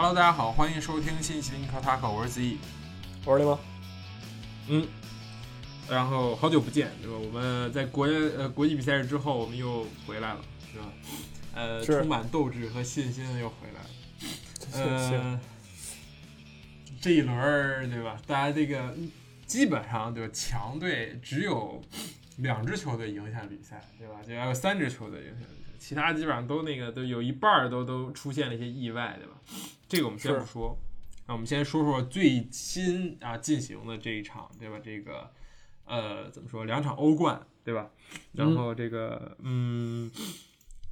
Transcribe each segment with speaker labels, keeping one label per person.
Speaker 1: Hello，大家好，欢迎收听新一期的尼克塔克，我是子毅，
Speaker 2: 我是雷蒙。
Speaker 1: 嗯，然后好久不见，对吧？我们在国呃国际比赛日之后，我们又回来了，是吧？呃，充满斗志和信心的又回来了。呃，这一轮对吧？大家这个基本上对吧？强队只有两支球队赢下比赛，对吧？就还有三支球队赢下比赛，其他基本上都那个都有一半儿都都出现了一些意外，对吧？这个我们先不说，那我们先说说最新啊进行的这一场，对吧？这个呃怎么说？两场欧冠，对吧？然后这个嗯。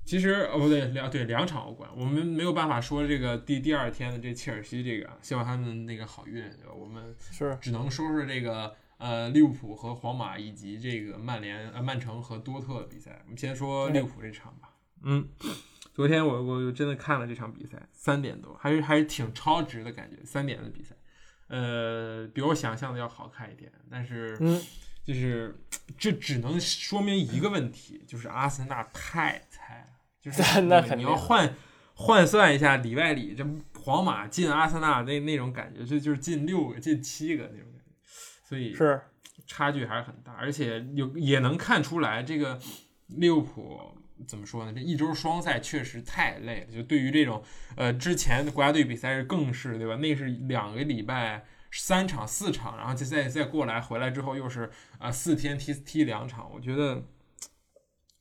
Speaker 1: 其实哦不对两对两场欧冠，我们没有办法说这个第第二天的这切尔西这个，希望他们那个好运，对吧？我们
Speaker 2: 是
Speaker 1: 只能说说这个呃利物浦和皇马以及这个曼联呃曼城和多特的比赛。我们先说利物浦这场吧。嗯，昨天我我真的看了这场比赛，三点多，还是还是挺超值的感觉，三点的比赛，呃，比我想象的要好看一点，但是
Speaker 2: 嗯，
Speaker 1: 就是这只能说明一个问题，就是阿森纳太菜了。就是 你要换换算一下里外里，这皇马进阿森纳那那种感觉，这就是进六个进七个那种感觉，所以
Speaker 2: 是。
Speaker 1: 差距还是很大，而且有也能看出来这个利物浦怎么说呢？这一周双赛确实太累了，就对于这种呃之前的国家队比赛是更是对吧？那是两个礼拜三场四场，然后再再再过来回来之后又是啊四天踢踢两场，我觉得。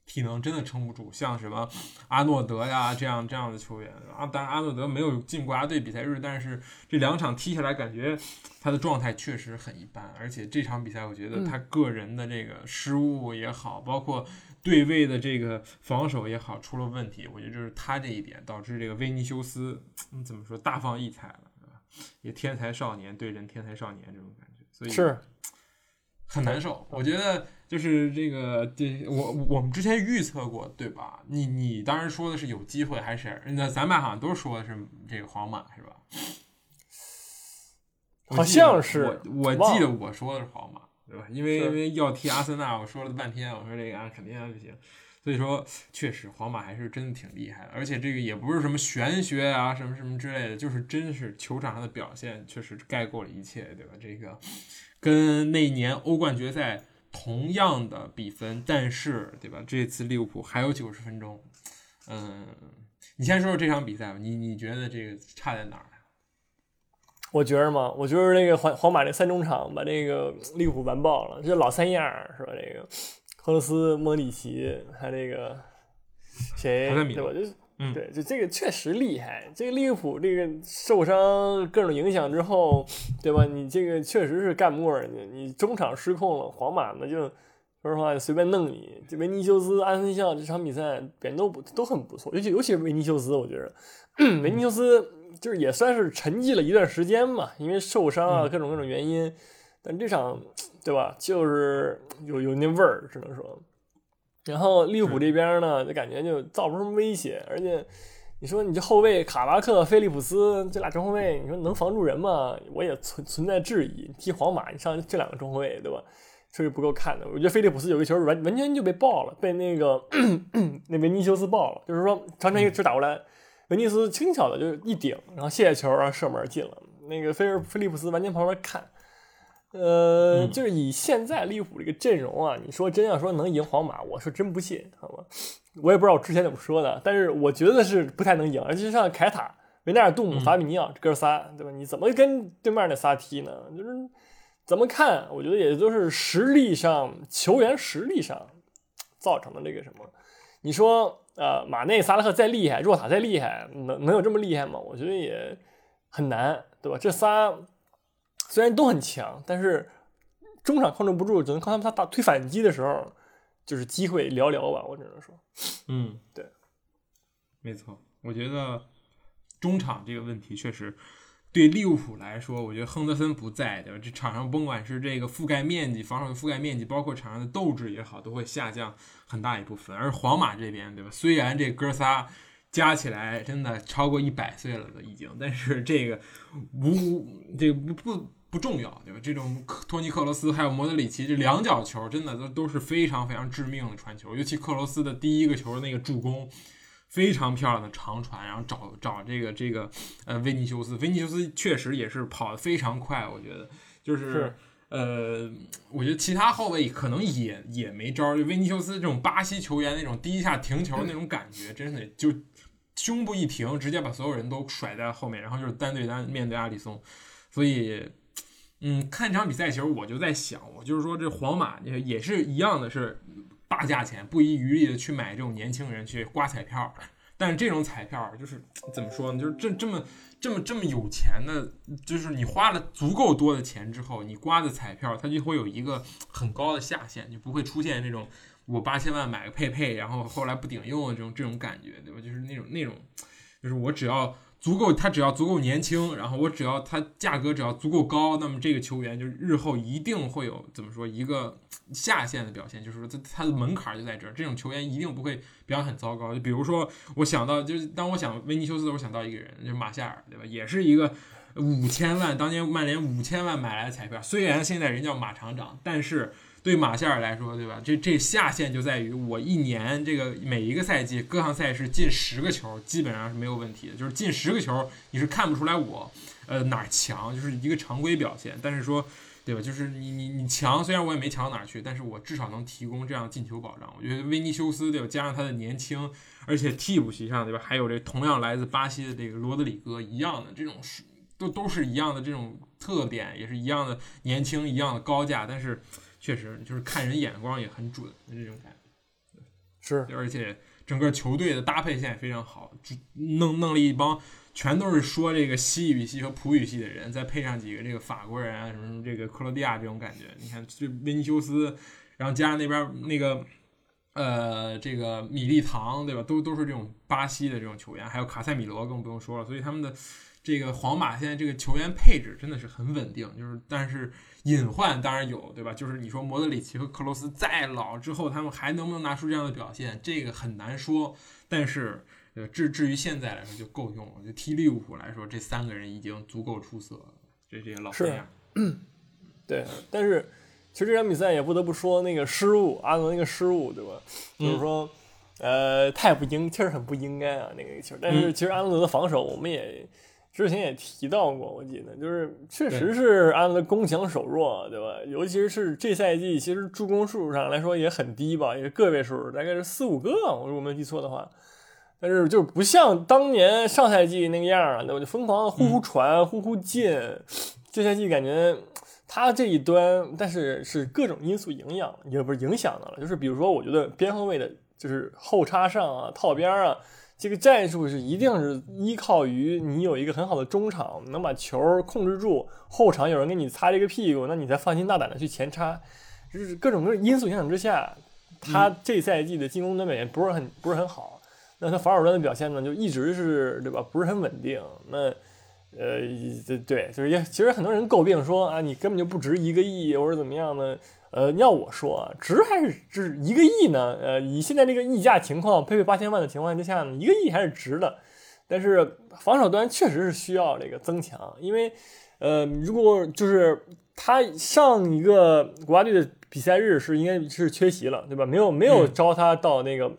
Speaker 1: 体能真的撑不住，像什么阿诺德呀这样这样的球员啊，当然阿诺德没有进国家队比赛日，但是这两场踢下来，感觉他的状态确实很一般。而且这场比赛，我觉得他个人的这个失误也好，包括对位的这个防守也好，出了问题。我觉得就是他这一点导致这个维尼修斯怎么说大放异彩了？也天才少年对阵天才少年这种感觉，所以
Speaker 2: 是
Speaker 1: 很难受。我觉得。就是这个，这我我们之前预测过，对吧？你你当时说的是有机会还是？那咱们好像都说的是这个皇马，是吧？
Speaker 2: 好像是，
Speaker 1: 我我记得我说的是皇马，对吧？因为因为要踢阿森纳，我说了半天，我说这个啊肯定不行。所以说，确实皇马还是真的挺厉害的，而且这个也不是什么玄学啊，什么什么之类的，就是真是球场上的表现确实盖过了一切，对吧？这个跟那年欧冠决赛。同样的比分，但是对吧？这次利物浦还有九十分钟。嗯，你先说说这场比赛吧。你你觉得这个差在哪儿？
Speaker 2: 我觉得嘛，我觉得那个皇皇马那三中场把那个利物浦完爆了，这老三样是吧？这个克罗斯、莫里奇，还那个谁对吧？就
Speaker 1: 嗯，
Speaker 2: 对，就这个确实厉害。这个利物浦这个受伤各种影响之后，对吧？你这个确实是干不过人家。你中场失控了，皇马那就说实话随便弄你。这维尼修斯、安森孝这场比赛表现都不都很不错，尤其尤其是维尼修斯，我觉得 维尼修斯就是也算是沉寂了一段时间嘛，因为受伤啊各种各种原因。但这场对吧，就是有有那味儿，只能说。然后利物浦这边呢，就感觉就造不出什么威胁，而且你说你这后卫卡巴克、菲利普斯这俩中后卫，你说能防住人吗？我也存存在质疑。踢皇马，你上这两个中后卫，对吧？确实不够看的。我觉得菲利普斯有个球完完全就被爆了，被那个 那维尼修斯爆了，就是说长传一个球打过来，维尼斯轻巧的就一顶，然后卸下球，然后射门进了。那个菲尔菲利普斯完全旁边看。呃，就是以现在利物浦这个阵容啊，你说真要说能赢皇马，我是真不信，好吧？我也不知道我之前怎么说的，但是我觉得是不太能赢。而且像凯塔、维纳尔杜姆、法比尼奥这哥仨，对吧？你怎么跟对面那仨踢呢？就是怎么看，我觉得也就是实力上、球员实力上造成的这个什么？你说呃，马内、萨拉赫再厉害，若塔再厉害，能能有这么厉害吗？我觉得也很难，对吧？这仨。虽然都很强，但是中场控制不住，只能靠他们他打推反击的时候，就是机会寥寥吧。我只能说，
Speaker 1: 嗯，
Speaker 2: 对，
Speaker 1: 没错。我觉得中场这个问题确实对利物浦来说，我觉得亨德森不在，对吧？这场上甭管是这个覆盖面积、防守的覆盖面积，包括场上的斗志也好，都会下降很大一部分。而皇马这边，对吧？虽然这哥仨。加起来真的超过一百岁了，都已经。但是这个无这个不不不重要，对吧？这种托尼克罗斯还有莫德里奇这两脚球，真的都都是非常非常致命的传球。尤其克罗斯的第一个球那个助攻，非常漂亮的长传，然后找找这个这个呃维尼修斯，维尼修斯确实也是跑得非常快，我觉得就是呃，我觉得其他后卫可能也也没招儿，就维尼修斯这种巴西球员那种第一下停球那种感觉，真的就胸部一停，直接把所有人都甩在后面，然后就是单对单面对阿里松，所以嗯，看这场比赛其实我就在想，我就是说这皇马也也是一样的是。大价钱不遗余力的去买这种年轻人去刮彩票，但是这种彩票就是怎么说呢？就是这这么这么这么有钱的，就是你花了足够多的钱之后，你刮的彩票它就会有一个很高的下限，就不会出现那种我八千万买个佩佩，然后后来不顶用的这种这种感觉，对吧？就是那种那种，就是我只要。足够，他只要足够年轻，然后我只要他价格只要足够高，那么这个球员就日后一定会有怎么说一个下限的表现，就是说他他的门槛就在这儿，这种球员一定不会表现很糟糕。就比如说，我想到就是当我想维尼修斯，我想到一个人，就是马夏尔，对吧？也是一个五千万，当年曼联五千万买来的彩票，虽然现在人叫马厂长，但是。对马夏尔来说，对吧？这这下限就在于我一年这个每一个赛季各项赛事进十个球，基本上是没有问题的。就是进十个球，你是看不出来我呃哪儿强，就是一个常规表现。但是说，对吧？就是你你你强，虽然我也没强到哪儿去，但是我至少能提供这样进球保障。我觉得维尼修斯对吧？加上他的年轻，而且替补席上对吧？还有这同样来自巴西的这个罗德里戈一样的这种是都都是一样的这种特点，也是一样的年轻，一样的高价，但是。确实，就是看人眼光也很准的这种感觉，
Speaker 2: 是，
Speaker 1: 而且整个球队的搭配现在非常好，就弄弄了一帮全都是说这个西语系和葡语系的人，再配上几个这个法国人啊，什么什么这个克罗地亚这种感觉，你看这维尼修斯，然后加上那边那个呃这个米利唐，对吧？都都是这种巴西的这种球员，还有卡塞米罗更不用说了，所以他们的这个皇马现在这个球员配置真的是很稳定，就是但是。隐患当然有，对吧？就是你说莫德里奇和克罗斯再老之后，他们还能不能拿出这样的表现？这个很难说。但是，呃，至至于现在来说就够用了。就踢利物浦来说，这三个人已经足够出色了。这这些老
Speaker 2: 是 对，但是其实这场比赛也不得不说那个失误，阿伦那个失误，对吧？就是说，呃，太不应，确实很不应该啊，那个球。但是其实阿伦的防守，我们也。之前也提到过，我记得就是确实是安的攻强守弱，对吧？尤其是这赛季，其实助攻数上来说也很低吧，也是个位数，大概是四五个，我如果没记错的话。但是就是不像当年上赛季那个样啊，对吧？就疯狂的呼呼传、呼呼进。这赛季感觉他这一端，但是是各种因素影响，也不是影响的了。就是比如说，我觉得边后卫的，就是后插上啊、套边啊。这个战术是一定是依靠于你有一个很好的中场，能把球控制住，后场有人给你擦这个屁股，那你才放心大胆的去前插。就是各种各因素影响之下，他这赛季的进攻端表现不是很不是很好，那他防守端的表现呢，就一直是对吧？不是很稳定。那呃，对对，就是也其实很多人诟病说啊，你根本就不值一个亿，或者怎么样呢？呃，要我说啊，值还是值一个亿呢？呃，以现在这个溢价情况，配备八千万的情况之下呢，一个亿还是值的。但是防守端确实是需要这个增强，因为呃，如果就是他上一个国家队的比赛日是应该是缺席了，对吧？没有没有招他到那个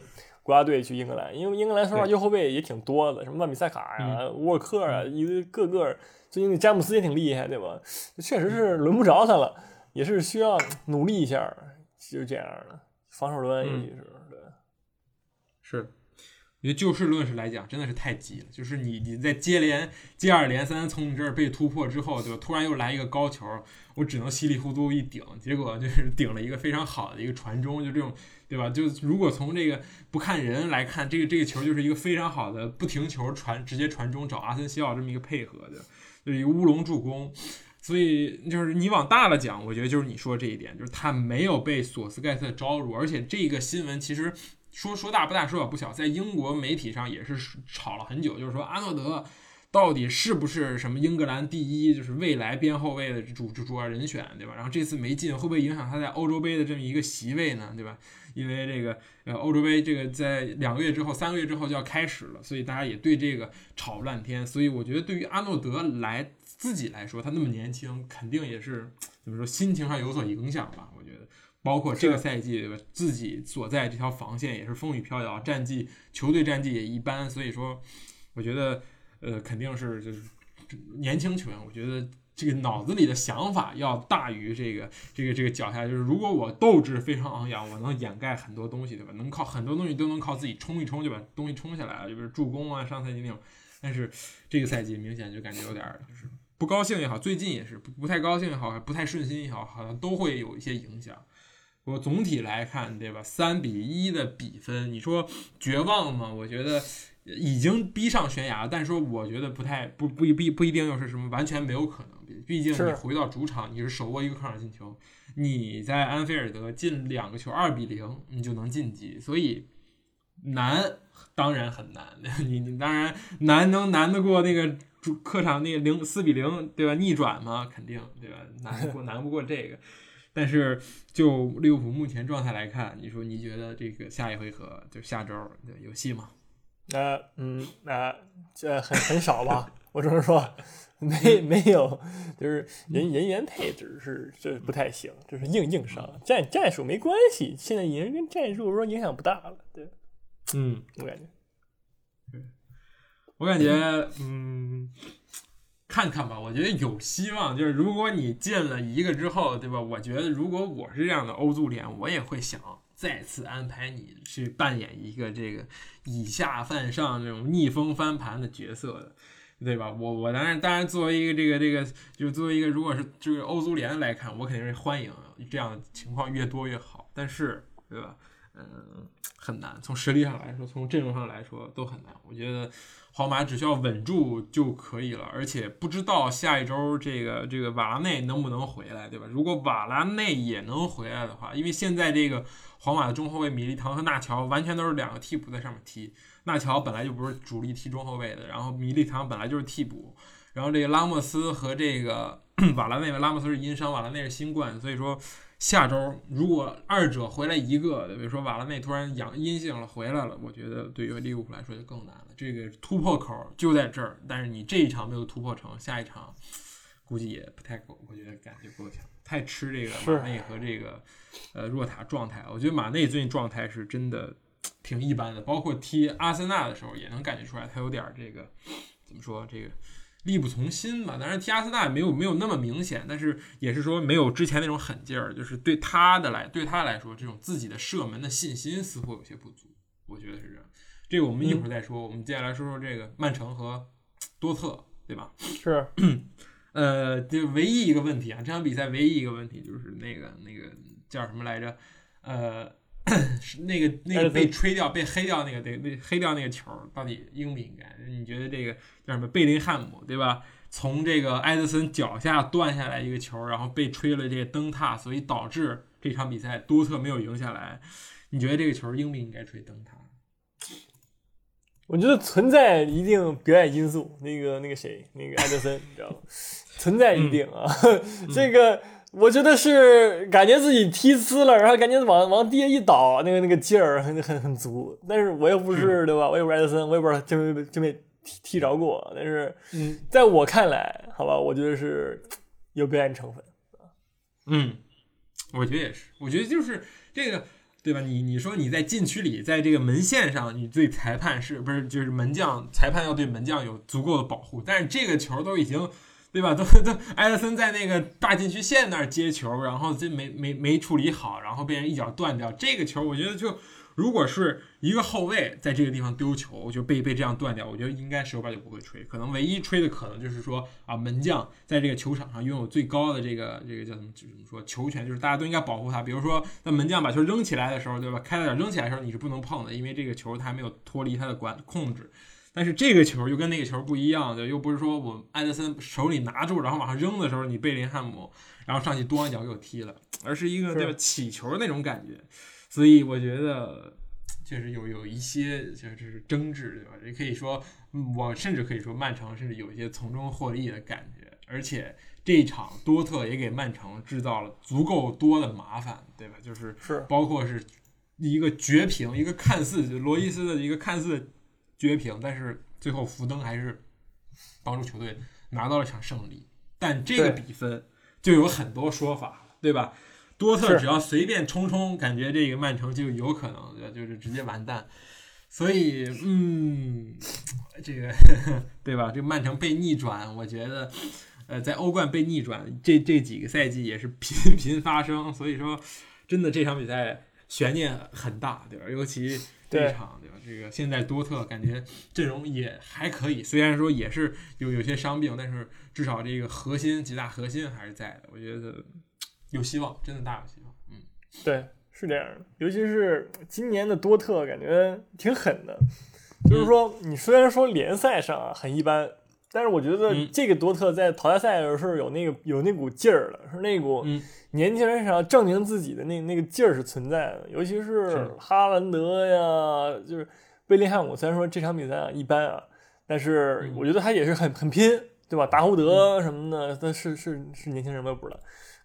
Speaker 2: 国家队去英格兰，因为英格兰说实话右后卫也挺多的，什么万比赛卡呀、沃克啊，一个个个最近詹姆斯也挺厉害，对吧？确实是轮不着他了。也是需要努力一下，就是这样的防守端，尤其是对，
Speaker 1: 是，因为就事论事来讲，真的是太急了。就是你你在接连接二连三从你这儿被突破之后，对吧？突然又来一个高球，我只能稀里糊涂一顶，结果就是顶了一个非常好的一个传中，就这种，对吧？就如果从这个不看人来看，这个这个球就是一个非常好的不停球传，直接传中找阿森西奥这么一个配合的，就是一个乌龙助攻。所以就是你往大了讲，我觉得就是你说这一点，就是他没有被索斯盖特招入，而且这个新闻其实说说大不大，说小不小，在英国媒体上也是吵了很久，就是说阿诺德到底是不是什么英格兰第一，就是未来边后卫的主主主要人选，对吧？然后这次没进，会不会影响他在欧洲杯的这么一个席位呢？对吧？因为这个呃欧洲杯这个在两个月之后、三个月之后就要开始了，所以大家也对这个吵乱天。所以我觉得对于阿诺德来。自己来说，他那么年轻，肯定也是怎么说，心情上有所影响吧？我觉得，包括这个赛季自己所在这条防线也是风雨飘摇，战绩球队战绩也一般，所以说我觉得呃肯定是就是年轻球员，我觉得。这个脑子里的想法要大于这个这个这个脚下，就是如果我斗志非常昂扬，我能掩盖很多东西，对吧？能靠很多东西都能靠自己冲一冲就把东西冲下来了，就比如助攻啊，上赛季那种。但是这个赛季明显就感觉有点就是不高兴也好，最近也是不不太高兴也好，不太顺心也好，好像都会有一些影响。我总体来看，对吧？三比一的比分，你说绝望吗？我觉得。已经逼上悬崖，但是说我觉得不太不不不不一定又是什么完全没有可能。毕竟你回到主场，你是手握一个客场进球，你在安菲尔德进两个球，二比零你就能晋级，所以难当然很难。你你当然难能难得过那个主客场那个零四比零对吧？逆转嘛？肯定对吧？难过难不过这个。但是就利物浦目前状态来看，你说你觉得这个下一回合就下周有戏吗？
Speaker 2: 呃嗯那，这很很少吧？我只能说，没没有，就是人人员配置是这不太行，就是硬硬伤，战战术没关系，现在已经跟战术说影响不大了，对，
Speaker 1: 嗯，
Speaker 2: 我感觉，
Speaker 1: 对，我感觉，嗯，看看吧，我觉得有希望，就是如果你进了一个之后，对吧？我觉得如果我是这样的欧足联，我也会想。再次安排你去扮演一个这个以下犯上这种逆风翻盘的角色的，对吧？我我当然当然作为一个这个这个，就作为一个如果是就是欧足联来看，我肯定是欢迎这样情况越多越好。但是，对吧？嗯，很难。从实力上来说，从阵容上来说都很难。我觉得。皇马只需要稳住就可以了，而且不知道下一周这个这个瓦拉内能不能回来，对吧？如果瓦拉内也能回来的话，因为现在这个皇马的中后卫米利唐和纳乔完全都是两个替补在上面踢，纳乔本来就不是主力踢中后卫的，然后米利唐本来就是替补，然后这个拉莫斯和这个 瓦拉内，拉莫斯是因伤，瓦拉内是新冠，所以说。下周如果二者回来一个，比如说瓦拉内突然阳阴性了回来了，我觉得对于利物浦来说就更难了。这个突破口就在这儿，但是你这一场没有突破成，下一场估计也不太够。我觉得感觉不够强，太吃这个马内和这个呃若塔状态。我觉得马内最近状态是真的挺一般的，包括踢阿森纳的时候也能感觉出来他有点这个怎么说这个。力不从心吧，当然，踢阿森纳没有没有那么明显，但是也是说没有之前那种狠劲儿，就是对他的来对他来说，这种自己的射门的信心似乎有些不足，我觉得是这样。这个我们一会儿再说，我们接下来说说这个曼城和多特，对吧？
Speaker 2: 是，
Speaker 1: 呃，就唯一一个问题啊，这场比赛唯一一个问题就是那个那个叫什么来着？呃。是那个那个被吹掉、被黑掉那个得被黑掉那个球，到底应不应该？你觉得这个叫什么？贝林汉姆对吧？从这个埃德森脚下断下来一个球，然后被吹了这个灯塔，所以导致这场比赛多特没有赢下来。你觉得这个球应不应该吹灯塔？
Speaker 2: 我觉得存在一定表演因素。那个那个谁，那个艾德森，你知道吗？存在一定啊，这个。我觉得是感觉自己踢呲了，然后感觉往往地下一倒，那个那个劲儿很很很足。但是我又不是对吧？我也不是艾德森，我也不知道真没真没踢踢着过。但是，
Speaker 1: 嗯，
Speaker 2: 在我看来，好吧，我觉得是有表演成分。
Speaker 1: 嗯，我觉得也是。我觉得就是这个，对吧？你你说你在禁区里，在这个门线上，你对裁判是不是就是门将？裁判要对门将有足够的保护。但是这个球都已经。对吧？都都，埃德森在那个大禁区线那儿接球，然后这没没没处理好，然后被人一脚断掉。这个球，我觉得就如果是一个后卫在这个地方丢球，就被被这样断掉，我觉得应该十有八九不会吹。可能唯一吹的可能就是说啊，门将在这个球场上拥有最高的这个这个叫什么？怎么说？球权就是大家都应该保护他。比如说，那门将把球扔起来的时候，对吧？开了点扔起来的时候，你是不能碰的，因为这个球他还没有脱离他的管控制。但是这个球又跟那个球不一样，对，又不是说我埃德森手里拿住，然后往上扔的时候，你贝林汉姆然后上去跺一脚给我踢了，而是一个对吧起球那种感觉，所以我觉得确实有有一些就是争执，对吧？也可以说，我甚至可以说曼城甚至有一些从中获利的感觉，而且这一场多特也给曼城制造了足够多的麻烦，对吧？就是
Speaker 2: 是
Speaker 1: 包括是一个绝平，一个看似罗伊斯的一个看似。绝平，但是最后福登还是帮助球队拿到了场胜利。但这个比分就有很多说法，对吧？多特只要随便冲冲，感觉这个曼城就有可能，就是直接完蛋。所以，嗯，这个 对吧？这个曼城被逆转，我觉得，呃，在欧冠被逆转，这这几个赛季也是频 频发生。所以说，真的这场比赛悬念很大，对吧？尤其这场，对吧？这个现在多特感觉阵容也还可以，虽然说也是有有些伤病，但是至少这个核心几大核心还是在的。我觉得有希望，真的大有希望。嗯，
Speaker 2: 对。是这样的，尤其是今年的多特，感觉挺狠的。就是说，你虽然说联赛上啊很一般，但是我觉得这个多特在淘汰赛的时候是有那个有那股劲儿的，是那股年轻人想要证明自己的那那个劲儿是存在的。尤其是哈兰德呀，就是贝林汉姆，虽然说这场比赛啊一般啊，但是我觉得他也是很很拼，对吧？达胡德什么的，他是是是年轻人，我也不知道。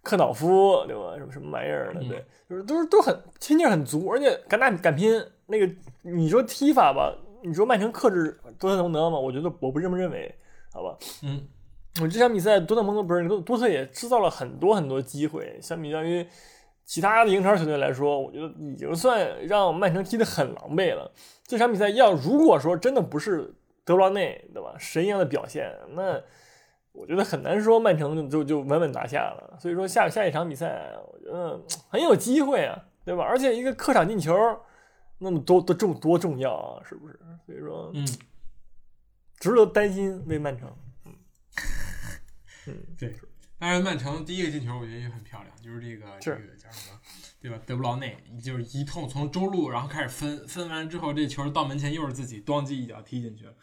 Speaker 2: 克瑙夫对吧？什么什么玩意儿的？对，就是都是都很心劲很足，而且敢打敢拼。那个你说踢法吧，你说曼城克制多特蒙德吗？我觉得我不这么认为，好吧？
Speaker 1: 嗯，
Speaker 2: 我这场比赛多特蒙德不是多多特也制造了很多很多机会，相比较于其他的英超球队来说，我觉得已经算让曼城踢得很狼狈了。这场比赛要如果说真的不是德布劳内对吧神一样的表现，那。我觉得很难说曼城就就稳稳拿下了，所以说下下一场比赛，我觉得很有机会啊，对吧？而且一个客场进球，那么多多重多重要啊，是不是？所以说，
Speaker 1: 嗯，
Speaker 2: 值得担心为曼城。嗯，嗯，
Speaker 1: 对。当然，曼城第一个进球我觉得也很漂亮，就是这个这个叫什么，对吧？德布劳内就是一通从中路然后开始分分完之后，这球到门前又是自己咣叽一脚踢进去了。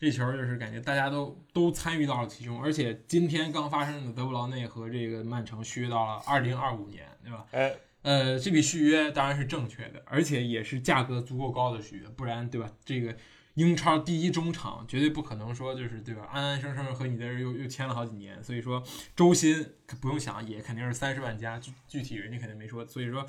Speaker 1: 这球就是感觉大家都都参与到了其中，而且今天刚发生的德布劳内和这个曼城续约到了二零二五年，对吧？
Speaker 2: 哎，
Speaker 1: 呃，这笔续约当然是正确的，而且也是价格足够高的续约，不然对吧？这个英超第一中场绝对不可能说就是对吧？安安生生和你在这又又签了好几年，所以说周薪不用想也肯定是三十万加，具具体人家肯定没说，所以说，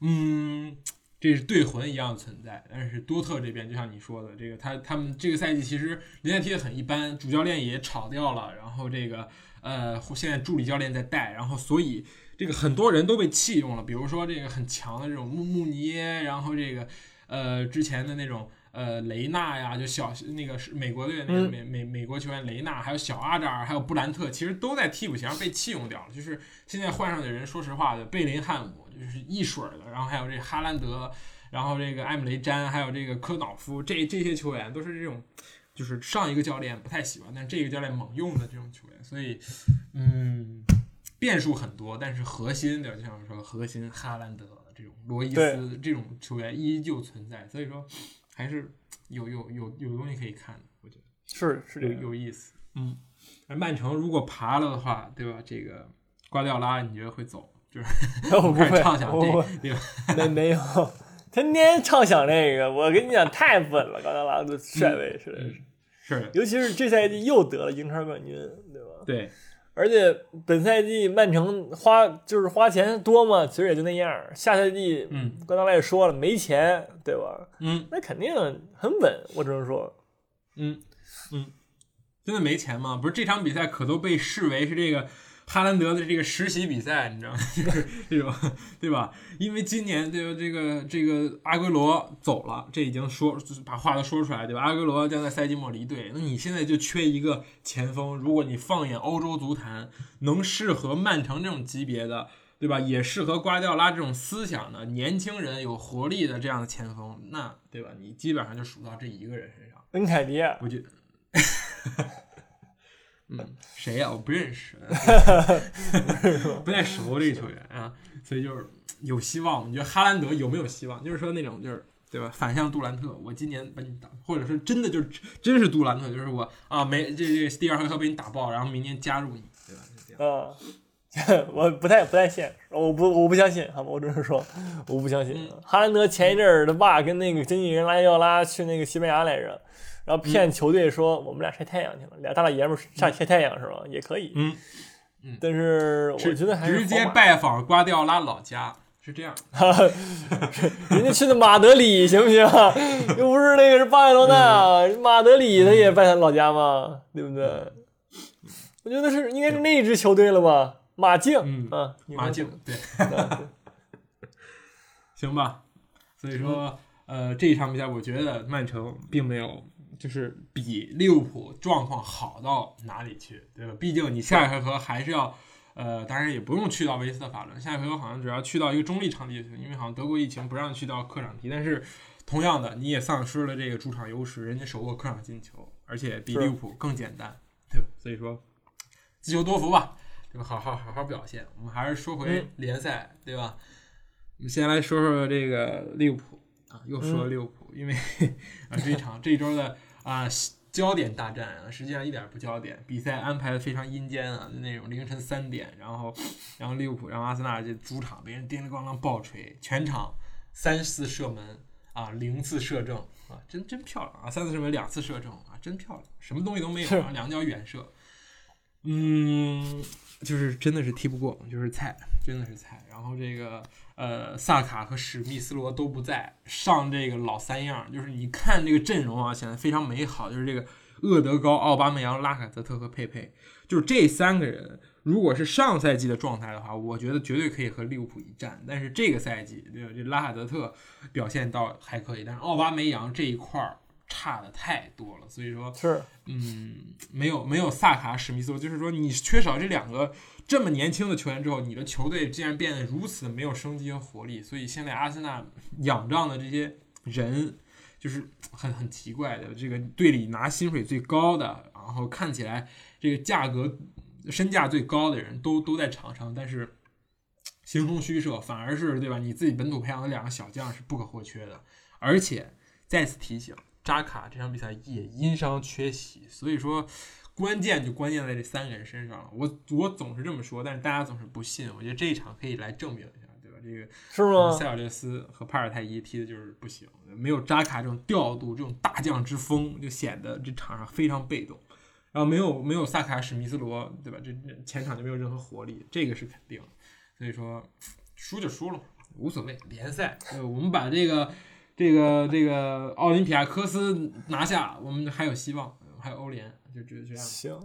Speaker 1: 嗯。这是队魂一样的存在，但是多特这边就像你说的，这个他他们这个赛季其实联赛踢得很一般，主教练也炒掉了，然后这个呃现在助理教练在带，然后所以这个很多人都被弃用了，比如说这个很强的这种穆穆尼耶，然后这个呃之前的那种呃雷纳呀，就小那个是美国队那个美美美国球员雷纳，还有小阿扎尔，还有布兰特，其实都在替补席上被弃用掉了，就是现在换上的人，说实话的贝林汉姆。就是一水儿的，然后还有这哈兰德，然后这个埃姆雷詹，还有这个科瑙夫，这这些球员都是这种，就是上一个教练不太喜欢，但这个教练猛用的这种球员，所以，嗯，变数很多，但是核心的，就像说核心哈兰德这种罗伊斯这种球员依旧存在，所以说还是有有有有东西可以看的，我觉得
Speaker 2: 是是
Speaker 1: 有有意思，嗯，而曼城如果爬了的话，对吧？这个瓜迪奥拉你觉得会走？就是
Speaker 2: 我不会
Speaker 1: 畅想这个，
Speaker 2: 没没有，天天畅想这个。我跟你讲，太稳了，高德拉的帅位是
Speaker 1: 是是，
Speaker 2: 尤其是这赛季又得了英超冠军，对吧？
Speaker 1: 对，
Speaker 2: 而且本赛季曼城花就是花钱多嘛，其实也就那样。下赛季，
Speaker 1: 嗯，
Speaker 2: 高德拉也说了，没钱，对
Speaker 1: 吧？
Speaker 2: 嗯，那肯定很稳，我只能说，
Speaker 1: 嗯嗯，真的没钱吗？不是这场比赛可都被视为是这个。哈兰德的这个实习比赛，你知道吗？就是这种，对吧？因为今年对吧这个这个阿圭罗走了，这已经说把话都说出来，对吧？阿圭罗将在赛季末离队，那你现在就缺一个前锋。如果你放眼欧洲足坛，能适合曼城这种级别的，对吧？也适合瓜迪奥拉这种思想的年轻人、有活力的这样的前锋，那对吧？你基本上就数到这一个人身上。
Speaker 2: 恩凯迪，
Speaker 1: 我觉得。嗯，谁呀？我不认识，不太熟这个球员啊，所以就是有希望。你觉得哈兰德有没有希望？就是说那种就是对吧？反向杜兰特，我今年把你打，或者是真的就是真是杜兰特，就是我啊，没这这第二回合被你打爆，然后明年加入你，对吧？
Speaker 2: 嗯，我不太不太信，我不我不相信，好吧？我只是说我不相信。哈兰德前一阵儿的爸跟那个经纪人拉要拉去那个西班牙来着。然后骗球队说我们俩晒太阳去了，俩大老爷们晒晒太阳是吧？也可以。
Speaker 1: 嗯嗯。
Speaker 2: 但是我觉得还是
Speaker 1: 直接拜访瓜迪奥拉老家是这样。
Speaker 2: 人家去的马德里行不行？又不是那个是巴塞罗那，马德里他也拜他老家嘛，对不对？我觉得是应该是那支球队了吧？马竞，
Speaker 1: 嗯
Speaker 2: 啊，
Speaker 1: 马竞，对，行吧。所以说，呃，这一场比赛，我觉得曼城并没有就是比利物浦状况好到哪里去，对吧？毕竟你下一回合还是要，呃，当然也不用去到维斯特法伦，下一回合好像只要去到一个中立场地就行，因为好像德国疫情不让去到客场踢。但是同样的，你也丧失了这个主场优势，人家手握客场进球，而且比利物浦更简单，对吧？所以说，自求多福吧。对吧？好好好好表现。我们还是说回联赛，对吧？我们先来说说这个利物浦啊，又说利物浦，因为 啊这一场这一周的啊焦点大战啊，实际上一点不焦点，比赛安排的非常阴间啊，那种凌晨三点，然后然后利物浦然后阿森纳这主场被人叮铃咣啷爆锤，全场三次射门啊，零次射正啊，真真漂亮啊，三次射门两次射正啊，真漂亮，什么东西都没有啊，两脚远射，嗯。就是真的是踢不过，就是菜，真的是菜。然后这个呃，萨卡和史密斯罗都不在，上这个老三样，就是你看这个阵容啊，显得非常美好。就是这个厄德高、奥巴梅扬、拉卡泽特和佩佩，就是这三个人，如果是上赛季的状态的话，我觉得绝对可以和利物浦一战。但是这个赛季，对？这拉卡泽特表现倒还可以，但是奥巴梅扬这一块儿。差的太多了，所以说
Speaker 2: 是，
Speaker 1: 嗯，没有没有萨卡史密斯，就是说你缺少这两个这么年轻的球员之后，你的球队竟然变得如此没有生机和活力。所以现在阿森纳仰仗的这些人，就是很很奇怪的。这个队里拿薪水最高的，然后看起来这个价格身价最高的人都都在场上，但是形同虚设，反而是对吧？你自己本土培养的两个小将是不可或缺的，而且再次提醒。扎卡这场比赛也因伤缺席，所以说关键就关键在这三个人身上了。我我总是这么说，但是大家总是不信。我觉得这一场可以来证明一下，对吧？这个
Speaker 2: 是吗？
Speaker 1: 塞尔略斯和帕尔泰伊踢的就是不行，没有扎卡这种调度、这种大将之风，就显得这场上非常被动。然后没有没有萨卡、史密斯罗，对吧？这前场就没有任何活力，这个是肯定。所以说输就输了，无所谓。联赛，呃，我们把这个。这个这个奥林匹亚科斯拿下，我们还有希望，还有欧联，就就这样。
Speaker 2: 行，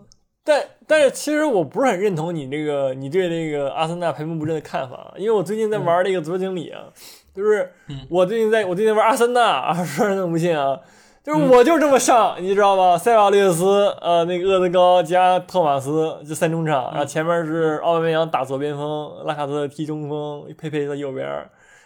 Speaker 2: 但但是其实我不是很认同你这个你对这个阿森纳排兵布阵的看法，因为我最近在玩那个足球经理啊，就是我最近在我最近玩阿森纳啊，说人能不信啊，就是我就这么上，你知道吧？塞瓦略斯，呃，那个厄德高加托马斯这三中场，然后前面是奥巴梅扬打左边锋，拉卡泽踢中锋，佩佩在右边。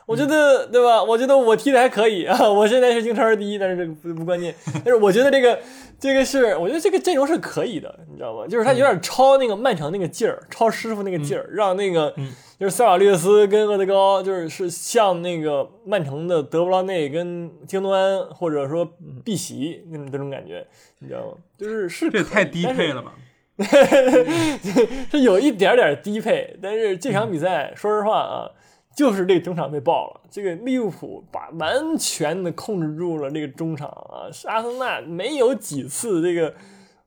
Speaker 2: 我觉得对吧？我觉得我踢的还可以啊！我现在是英超第一，但是这个不不关键。但是我觉得这个这个是，我觉得这个阵容是可以的，你知道吗？就是他有点超那个曼城那个劲儿，超师傅那个劲儿，让那个就是塞瓦略斯跟厄德高，就是是像那个曼城的德布劳内跟京多安，或者说碧玺那种那种感觉，你知道吗？就是是
Speaker 1: 这太低配了吧？
Speaker 2: 是有一点点低配，但是这场比赛，说实话啊。就是这个中场被爆了，这个利物浦把完全的控制住了这个中场啊，阿森纳没有几次这个，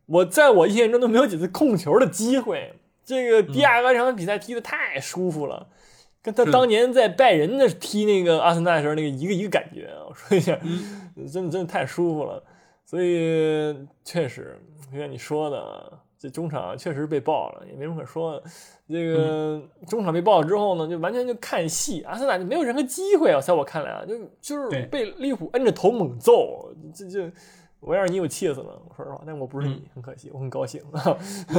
Speaker 2: 我在我印象中都没有几次控球的机会。这个迪亚哥这场比赛踢的太舒服了，跟他当年在拜仁的踢那个阿森纳的时候那个一个一个感觉啊，我说一下，真的真的太舒服了。所以确实就像你说的，这中场确实被爆了，也没什么可说的。这个中场被爆了之后呢，就完全就看戏，阿森纳就没有任何机会啊，在我看来啊，就就是被利物浦摁着头猛揍，这这我要是你我气死了，说实话，但我不是你，很可惜，我很高兴。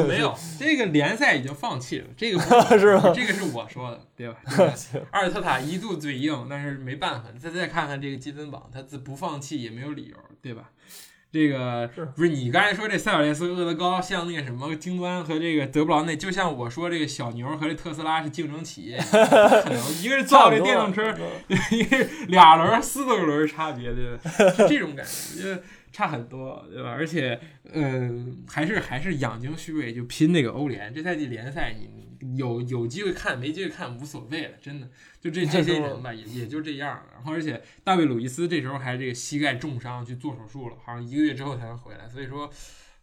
Speaker 1: 没有，这个联赛已经放弃了，这个
Speaker 2: 是吗？
Speaker 1: 这个是我说的，对吧？阿尔特塔一度嘴硬，但是没办法，再再看看这个积分榜，他自不放弃也没有理由，对吧？这个不是你刚才说这塞尔列斯、厄德高像那个什么京端和这个德布劳内，就像我说这个小牛和这特斯拉是竞争企业，可能一个是造这电动车，一个俩轮四个轮差别，对吧？是这种感觉，就差很多，对吧？而且，嗯，还是还是养精蓄锐，就拼那个欧联。这赛季联赛你。有有机会看，没机会看无所谓了，真的，就这这些人吧，也也就这样。然后，而且大卫·鲁伊斯这时候还这个膝盖重伤，去做手术了，好像一个月之后才能回来。所以说，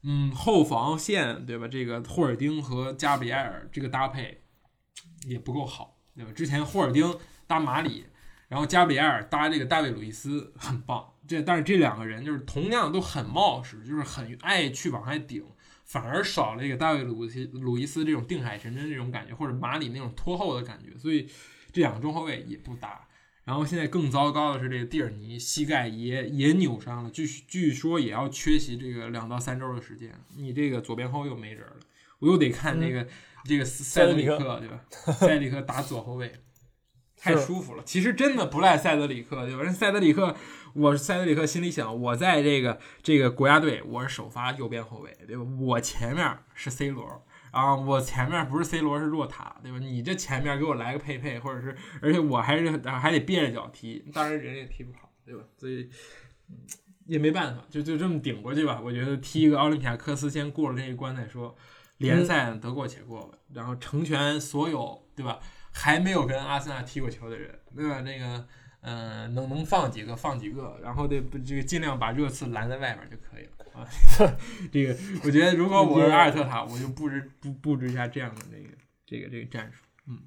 Speaker 1: 嗯，后防线对吧？这个霍尔丁和加比埃尔这个搭配也不够好，对吧？之前霍尔丁搭马里，然后加比埃尔搭这个大卫·鲁伊斯很棒。这但是这两个人就是同样都很冒失，就是很爱去往外顶，反而少了一个大卫·鲁西鲁伊斯这种定海神针这种感觉，或者马里那种拖后的感觉，所以这两个中后卫也不搭。然后现在更糟糕的是，这个蒂尔尼膝盖也也扭伤了，据据说也要缺席这个两到三周的时间。你这个左边后又没人了，我又得看这个这个塞德里克，对吧？塞德里克打左后卫。太舒服了，其实真的不赖塞德里克，对吧？人塞德里克，我是塞德里克，心里想，我在这个这个国家队，我是首发右边后卫，对吧？我前面是 C 罗，啊，我前面不是 C 罗是若塔，对吧？你这前面给我来个佩佩，或者是，而且我还是还得憋着脚踢，当然人也踢不好，对吧？所以也没办法，就就这么顶过去吧。我觉得踢一个奥林匹亚科斯，先过了这一关再说，联赛得过且过吧，然后成全所有，对吧？还没有跟阿森纳踢过球的人，对吧？那个，嗯，能能放几个放几个，然后得这个尽量把热刺拦在外面就可以了啊。这个我觉得，如果我是阿尔特塔，我就布置布布置一下这样的那个这个这个战术。嗯，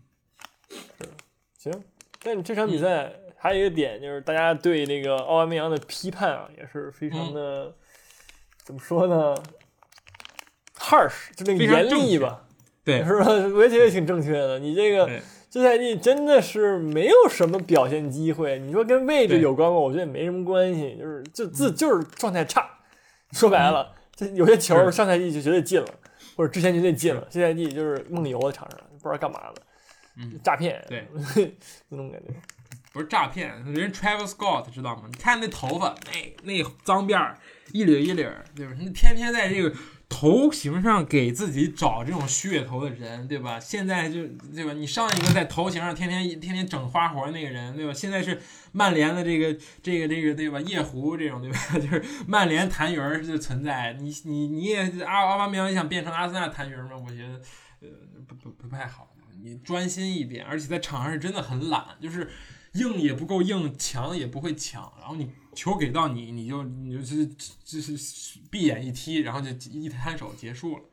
Speaker 2: 是行。但这场比赛还有一个点，就是大家对那个奥巴梅扬的批判啊，也是非常的怎么说呢？harsh，就那个严厉吧。
Speaker 1: 对，
Speaker 2: 是吧？我也觉得挺正确的。你这个这赛季真的是没有什么表现机会。你说跟位置有关吗？我觉得也没什么关系，就是就自就是状态差。说白了，这有些球上赛季就绝对进了，或者之前绝对进了，这赛季就是梦游在场上，不知道干嘛的。
Speaker 1: 嗯，
Speaker 2: 诈骗。
Speaker 1: 对，
Speaker 2: 那种感觉。
Speaker 1: 不是诈骗，人 Travis Scott 知道吗？你看那头发，那那脏辫儿，一缕一缕，对吧？你天天在这个。头型上给自己找这种噱头的人，对吧？现在就对吧？你上一个在头型上天天天天整花活那个人，对吧？现在是曼联的这个这个这个对吧？夜壶这种对吧？就是曼联痰盂就存在。你你你也阿阿巴梅扬你想变成阿森纳痰盂吗？我觉得呃不不不太好。你专心一点，而且在场上是真的很懒，就是硬也不够硬，抢也不会抢，然后你。球给到你，你就你就是就是闭眼一踢，然后就一摊手结束了，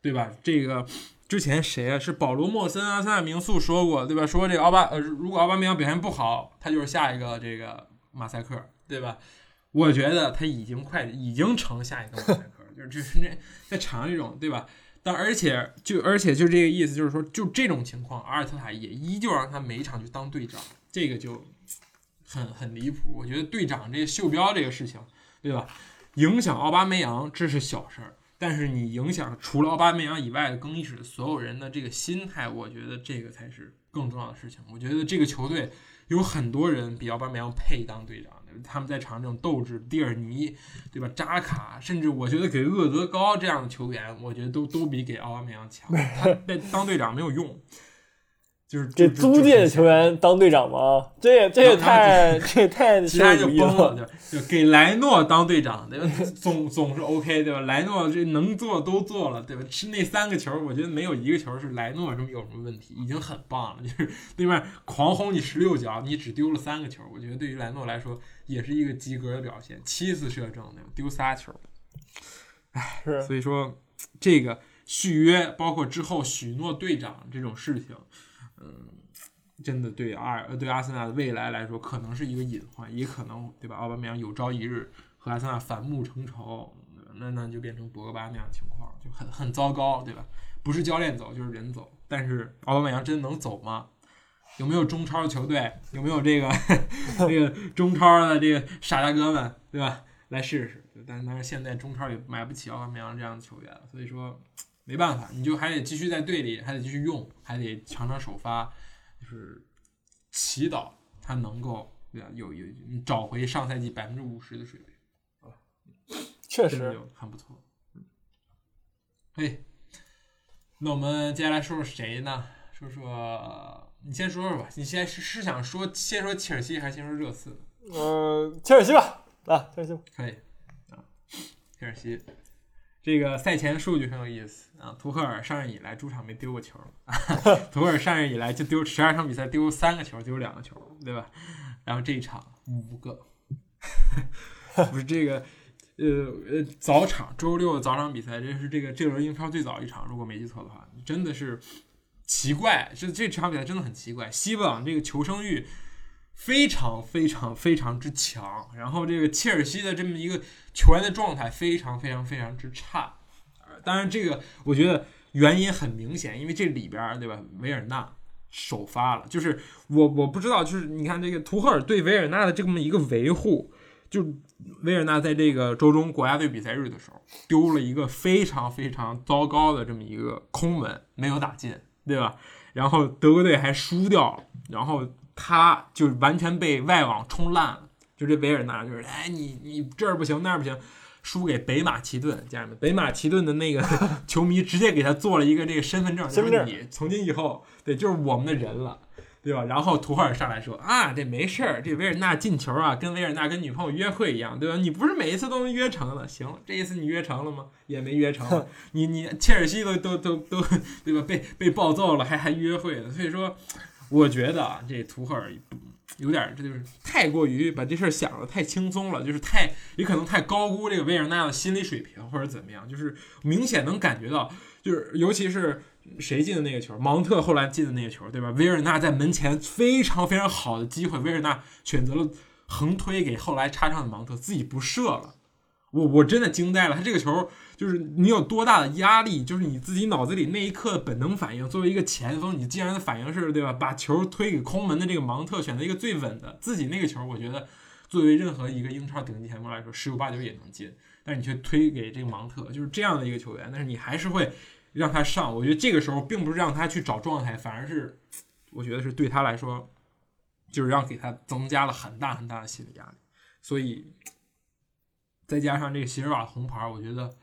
Speaker 1: 对吧？这个之前谁啊？是保罗莫森啊，三大名宿说过，对吧？说这个奥巴呃，如果奥巴梅扬表现不好，他就是下一个这个马赛克，对吧？我觉得他已经快已经成下一个马赛克，就是就是那在场上这种，对吧？但而且就而且就这个意思，就是说就这种情况，阿尔特塔也依旧让他每一场去当队长，这个就。很很离谱，我觉得队长这个袖标这个事情，对吧？影响奥巴梅扬这是小事儿，但是你影响除了奥巴梅扬以外的更衣室所有人的这个心态，我觉得这个才是更重要的事情。我觉得这个球队有很多人比奥巴梅扬配当队长，他们在场这种斗志，蒂尔尼，对吧？扎卡，甚至我觉得给厄德高这样的球员，我觉得都都比给奥巴梅扬强。他当队长没有用。就是
Speaker 2: 给租借的球员当队长吗？这也这也太这也太
Speaker 1: 其他就崩了，就就给莱诺当队长，对吧？总总是 OK，对吧？莱诺这能做都做了，对吧？吃那三个球，我觉得没有一个球是莱诺什么有什么问题，已经很棒了。就是对面狂轰你十六脚，你只丢了三个球，我觉得对于莱诺来说也是一个及格的表现。七次射正，对吧？丢仨球，唉，
Speaker 2: 是。
Speaker 1: 所以说这个续约，包括之后许诺队长这种事情。嗯，真的对阿尔对阿森纳的未来来说，可能是一个隐患，也可能对吧？奥巴梅扬有朝一日和阿森纳反目成仇，那那就变成博格巴那样的情况，就很很糟糕，对吧？不是教练走就是人走，但是奥巴梅扬真能走吗？有没有中超的球队？有没有这个 这个中超的这个傻大哥们，对吧？来试试。但但是现在中超也买不起奥巴梅扬这样的球员，所以说。没办法，你就还得继续在队里，还得继续用，还得常常首发，就是祈祷他能够对吧？有有找回上赛季百分之五十的水平？
Speaker 2: 确实
Speaker 1: 很不错。嘿，那我们接下来说说谁呢？说说你先说说吧。你先是是想说先说切尔西还是先说热刺？
Speaker 2: 嗯，切尔西吧。啊，切尔西
Speaker 1: 可以啊，切尔西。这个赛前数据很有意思啊，图赫尔上任以来主场没丢过球，图赫尔上任以来就丢十二场比赛丢三个球，丢两个球，对吧？然后这一场五个，不是这个，呃呃，早场周六的早场比赛，这是这个这轮英超最早一场，如果没记错的话，真的是奇怪，这这场比赛真的很奇怪，希望这个求生欲非常非常非常之强，然后这个切尔西的这么一个球员的状态非常非常非常之差。当然，这个我觉得原因很明显，因为这里边对吧，维尔纳首发了，就是我我不知道，就是你看这个图赫尔对维尔纳的这么一个维护，就维尔纳在这个周中国家队比赛日的时候丢了一个非常非常糟糕的这么一个空门，没有打进，对吧？然后德国队还输掉了，然后。他就完全被外网冲烂了，就这维尔纳就是，哎，你你这儿不行那儿不行，输给北马其顿，家人们，北马其顿的那个 球迷直接给他做了一个这个身份证，
Speaker 2: 身份证，
Speaker 1: 你从今以后对就是我们的人了，对吧？然后图赫尔上来说啊，这没事儿，这维尔纳进球啊，跟维尔纳跟女朋友约会一样，对吧？你不是每一次都能约成的，行，这一次你约成了吗？也没约成，你你切尔西都都都都对吧？被被暴揍了，还还约会了，所以说。我觉得啊，这图赫尔有点，这就是太过于把这事儿想的太轻松了，就是太也可能太高估这个维尔纳的心理水平或者怎么样，就是明显能感觉到，就是尤其是谁进的那个球，芒特后来进的那个球，对吧？维尔纳在门前非常非常好的机会，维尔纳选择了横推给后来插上的芒特，自己不射了，我我真的惊呆了，他这个球。就是你有多大的压力，就是你自己脑子里那一刻的本能反应。作为一个前锋，你既然的反应是对吧，把球推给空门的这个芒特，选择一个最稳的自己那个球，我觉得作为任何一个英超顶级前锋来说，十有八九也能进。但是你却推给这个芒特，就是这样的一个球员，但是你还是会让他上。我觉得这个时候并不是让他去找状态，反而是我觉得是对他来说，就是让给他增加了很大很大的心理压力。所以再加上这个席尔瓦红牌，我觉得。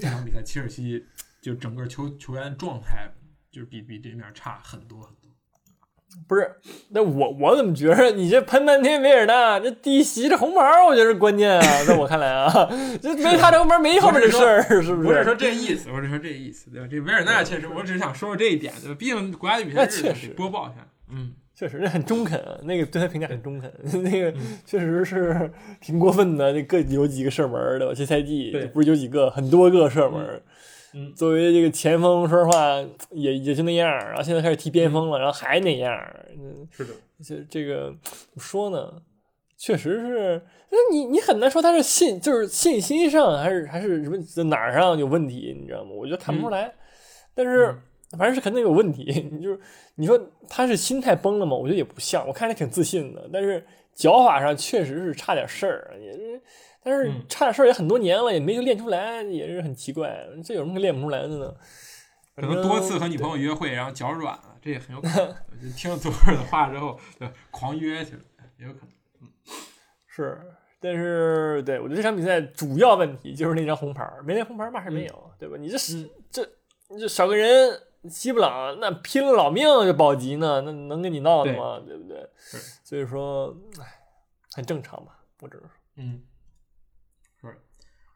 Speaker 1: 这场比赛，切尔西就整个球球员状态就是比比对面差很多很多。
Speaker 2: 不是，那我我怎么觉着你这喷半天维尔纳，这第一席这红牌，我觉得是关键啊，在我看来啊，这没他这红牌没后面这事儿，是不是？
Speaker 1: 不是说这意思，我是说这意思，对吧？这维尔纳确实，我只是想说说这一点，对吧？毕竟国家队比赛
Speaker 2: 确实
Speaker 1: 播报一下，嗯。
Speaker 2: 确实，那很中肯，那个对他评价很中肯。那个确实是挺过分的。那各有几个射门对吧？这赛季不是有几个，很多个射门。
Speaker 1: 嗯，
Speaker 2: 作为这个前锋，说实话也也就那样。然后现在开始踢边锋了，然后还那样。
Speaker 1: 嗯，是的。
Speaker 2: 这这个怎么说呢？确实是。那你你很难说他是信，就是信心上还是还是什么哪儿上有问题，你知道吗？我觉得看不出来。但是。反正是肯定有问题，你就是你说他是心态崩了吗？我觉得也不像，我看着挺自信的，但是脚法上确实是差点事儿，也是，但是差点事儿也很多年了，也没练出来，也是很奇怪，这有什么练不出来的呢？
Speaker 1: 可能多次和女朋友约会，然后脚软了，这也很有可能。听了左耳的话之后，对，狂约去了，也有可能。嗯，
Speaker 2: 是，但是对我觉得这场比赛主要问题就是那张红牌，没那红牌嘛事没有，对吧？你这是这这少个人。西布朗那拼了老命就保级呢，那能跟你闹的吗？对不对？所以说，哎，很正常吧，我只是说，
Speaker 1: 嗯，是。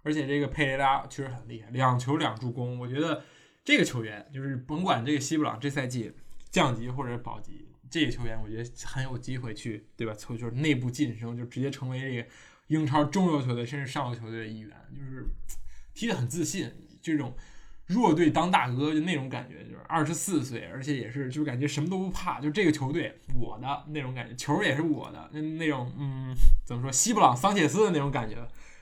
Speaker 1: 而且这个佩雷拉确实很厉害，两球两助攻。我觉得这个球员就是甭管这个西布朗这赛季降级或者保级，这个球员我觉得很有机会去，对吧？从就是内部晋升，就直接成为这个英超中游球队甚至上游球队的一员，就是踢得很自信，这种。弱队当大哥就那种感觉，就是二十四岁，而且也是就是感觉什么都不怕，就这个球队我的那种感觉，球也是我的那那种嗯，怎么说西布朗桑切斯的那种感觉，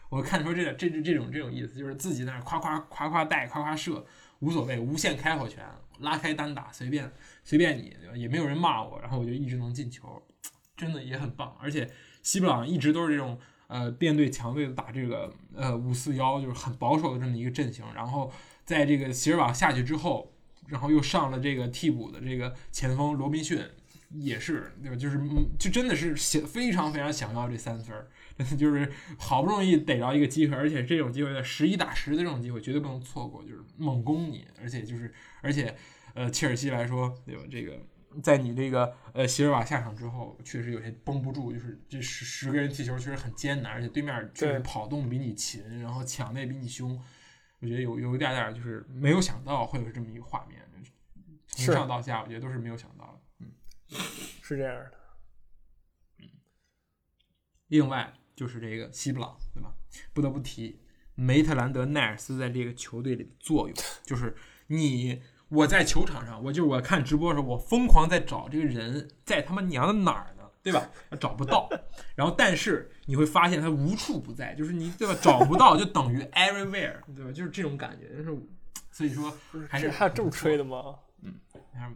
Speaker 1: 我看出这这这这种这种意思，就是自己在那夸夸夸夸带夸夸射，无所谓，无限开火权，拉开单打随便随便你，也没有人骂我，然后我就一直能进球，真的也很棒。而且西布朗一直都是这种呃垫队强队打这个呃五四幺，就是很保守的这么一个阵型，然后。在这个席尔瓦下去之后，然后又上了这个替补的这个前锋罗宾逊，也是对吧？就是就真的是想非常非常想要这三分，真的就是好不容易逮着一个机会，而且这种机会在十一打十的这种机会绝对不能错过，就是猛攻你，而且就是而且呃切尔西来说对吧？这个在你这个呃席尔瓦下场之后，确实有些绷不住，就是这十十个人踢球确实很艰难，而且对面确实跑动比你勤，然后抢的也比你凶。我觉得有有一点点，就是没有想到会有这么一个画面，从上到下，我觉得都是没有想到的。嗯，
Speaker 2: 是这样的。
Speaker 1: 嗯，另外就是这个西布朗，对吧？不得不提梅特兰德奈尔斯在这个球队里的作用，就是你我在球场上，我就是我看直播的时候，我疯狂在找这个人在他妈娘的哪儿呢？对吧？找不到。然后，但是你会发现它无处不在，就是你对吧？找不到就等于 everywhere，对吧？就是这种感觉，就是所以说还是
Speaker 2: 还有这么吹的吗？
Speaker 1: 嗯，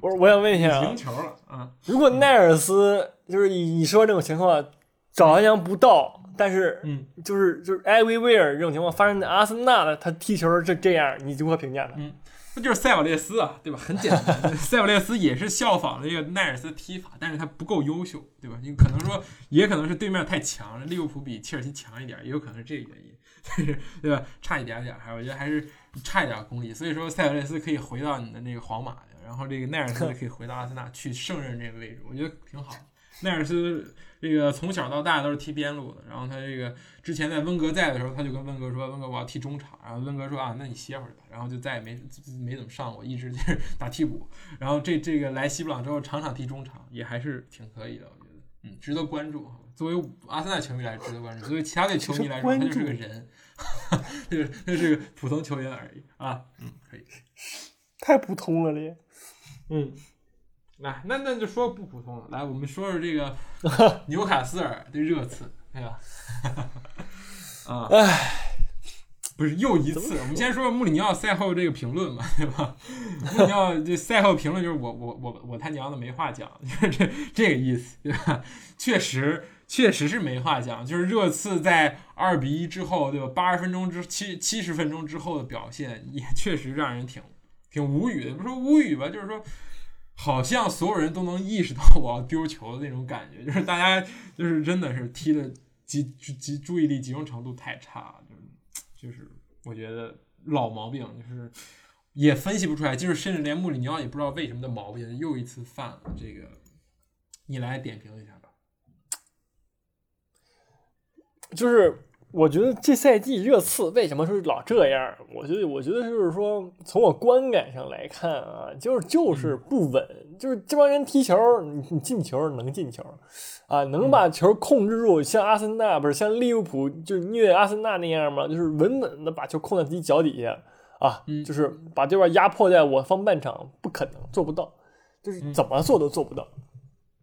Speaker 2: 不是，我想问一下
Speaker 1: 赢球了啊！
Speaker 2: 如果奈尔斯就是你你说这种情况找安阳不到，但是
Speaker 1: 嗯，
Speaker 2: 就是就是 everywhere 这种情况发生在阿森纳的，他踢球是这样，你如何评价呢？
Speaker 1: 嗯。那就是塞瓦列斯啊，对吧？很简单，塞瓦列斯也是效仿了这个奈尔斯踢法，但是他不够优秀，对吧？你可能说，也可能是对面太强了，利物浦比切尔西强一点，也有可能是这个原因，但是对吧？差一点点，还我觉得还是差一点功力。所以说，塞瓦列斯可以回到你的那个皇马，然后这个奈尔斯 可以回到阿森纳去胜任这个位置，我觉得挺好。奈尔斯这个从小到大都是踢边路的，然后他这个之前在温格在的时候，他就跟温格说：“温格，我要踢中场。”然后温格说：“啊，那你歇会儿吧。”然后就再也没没怎么上过，一直就是 打替补。然后这这个来西布朗之后，场场踢中场，也还是挺可以的，我觉得，嗯，值得关注。作为阿森纳球迷来值得关注，作为其他队球迷来说，他就是个人，他就他是个普通球员而已啊。嗯，可以，
Speaker 2: 太普通了，这，
Speaker 1: 嗯。来，那那就说不普通了。来，我们说说这个 纽卡斯尔对热刺，对吧？啊，
Speaker 2: 唉，
Speaker 1: 不是又一次。我们先说说穆里尼奥赛后这个评论吧，对吧？穆里尼奥 这赛后评论就是我我我我他娘的没话讲，就是这这个意思，对吧？确实确实是没话讲，就是热刺在二比一之后，对吧？八十分钟之七七十分钟之后的表现也确实让人挺挺无语的，不说无语吧，就是说。好像所有人都能意识到我要丢球的那种感觉，就是大家就是真的是踢的集集注意力集中程度太差，就是就是我觉得老毛病，就是也分析不出来，就是甚至连穆里尼奥也不知道为什么的毛病又一次犯了。这个你来点评一下吧，
Speaker 2: 就是。我觉得这赛季热刺为什么是老这样？我觉得，我觉得就是说，从我观感上来看啊，就是就是不稳，就是这帮人踢球，你你进球能进球，啊，能把球控制住，像阿森纳不是像利物浦就是虐阿森纳那样吗？就是稳稳的把球控在自己脚底下啊，就是把对方压迫在我方半场，不可能做不到，就是怎么做都做不到。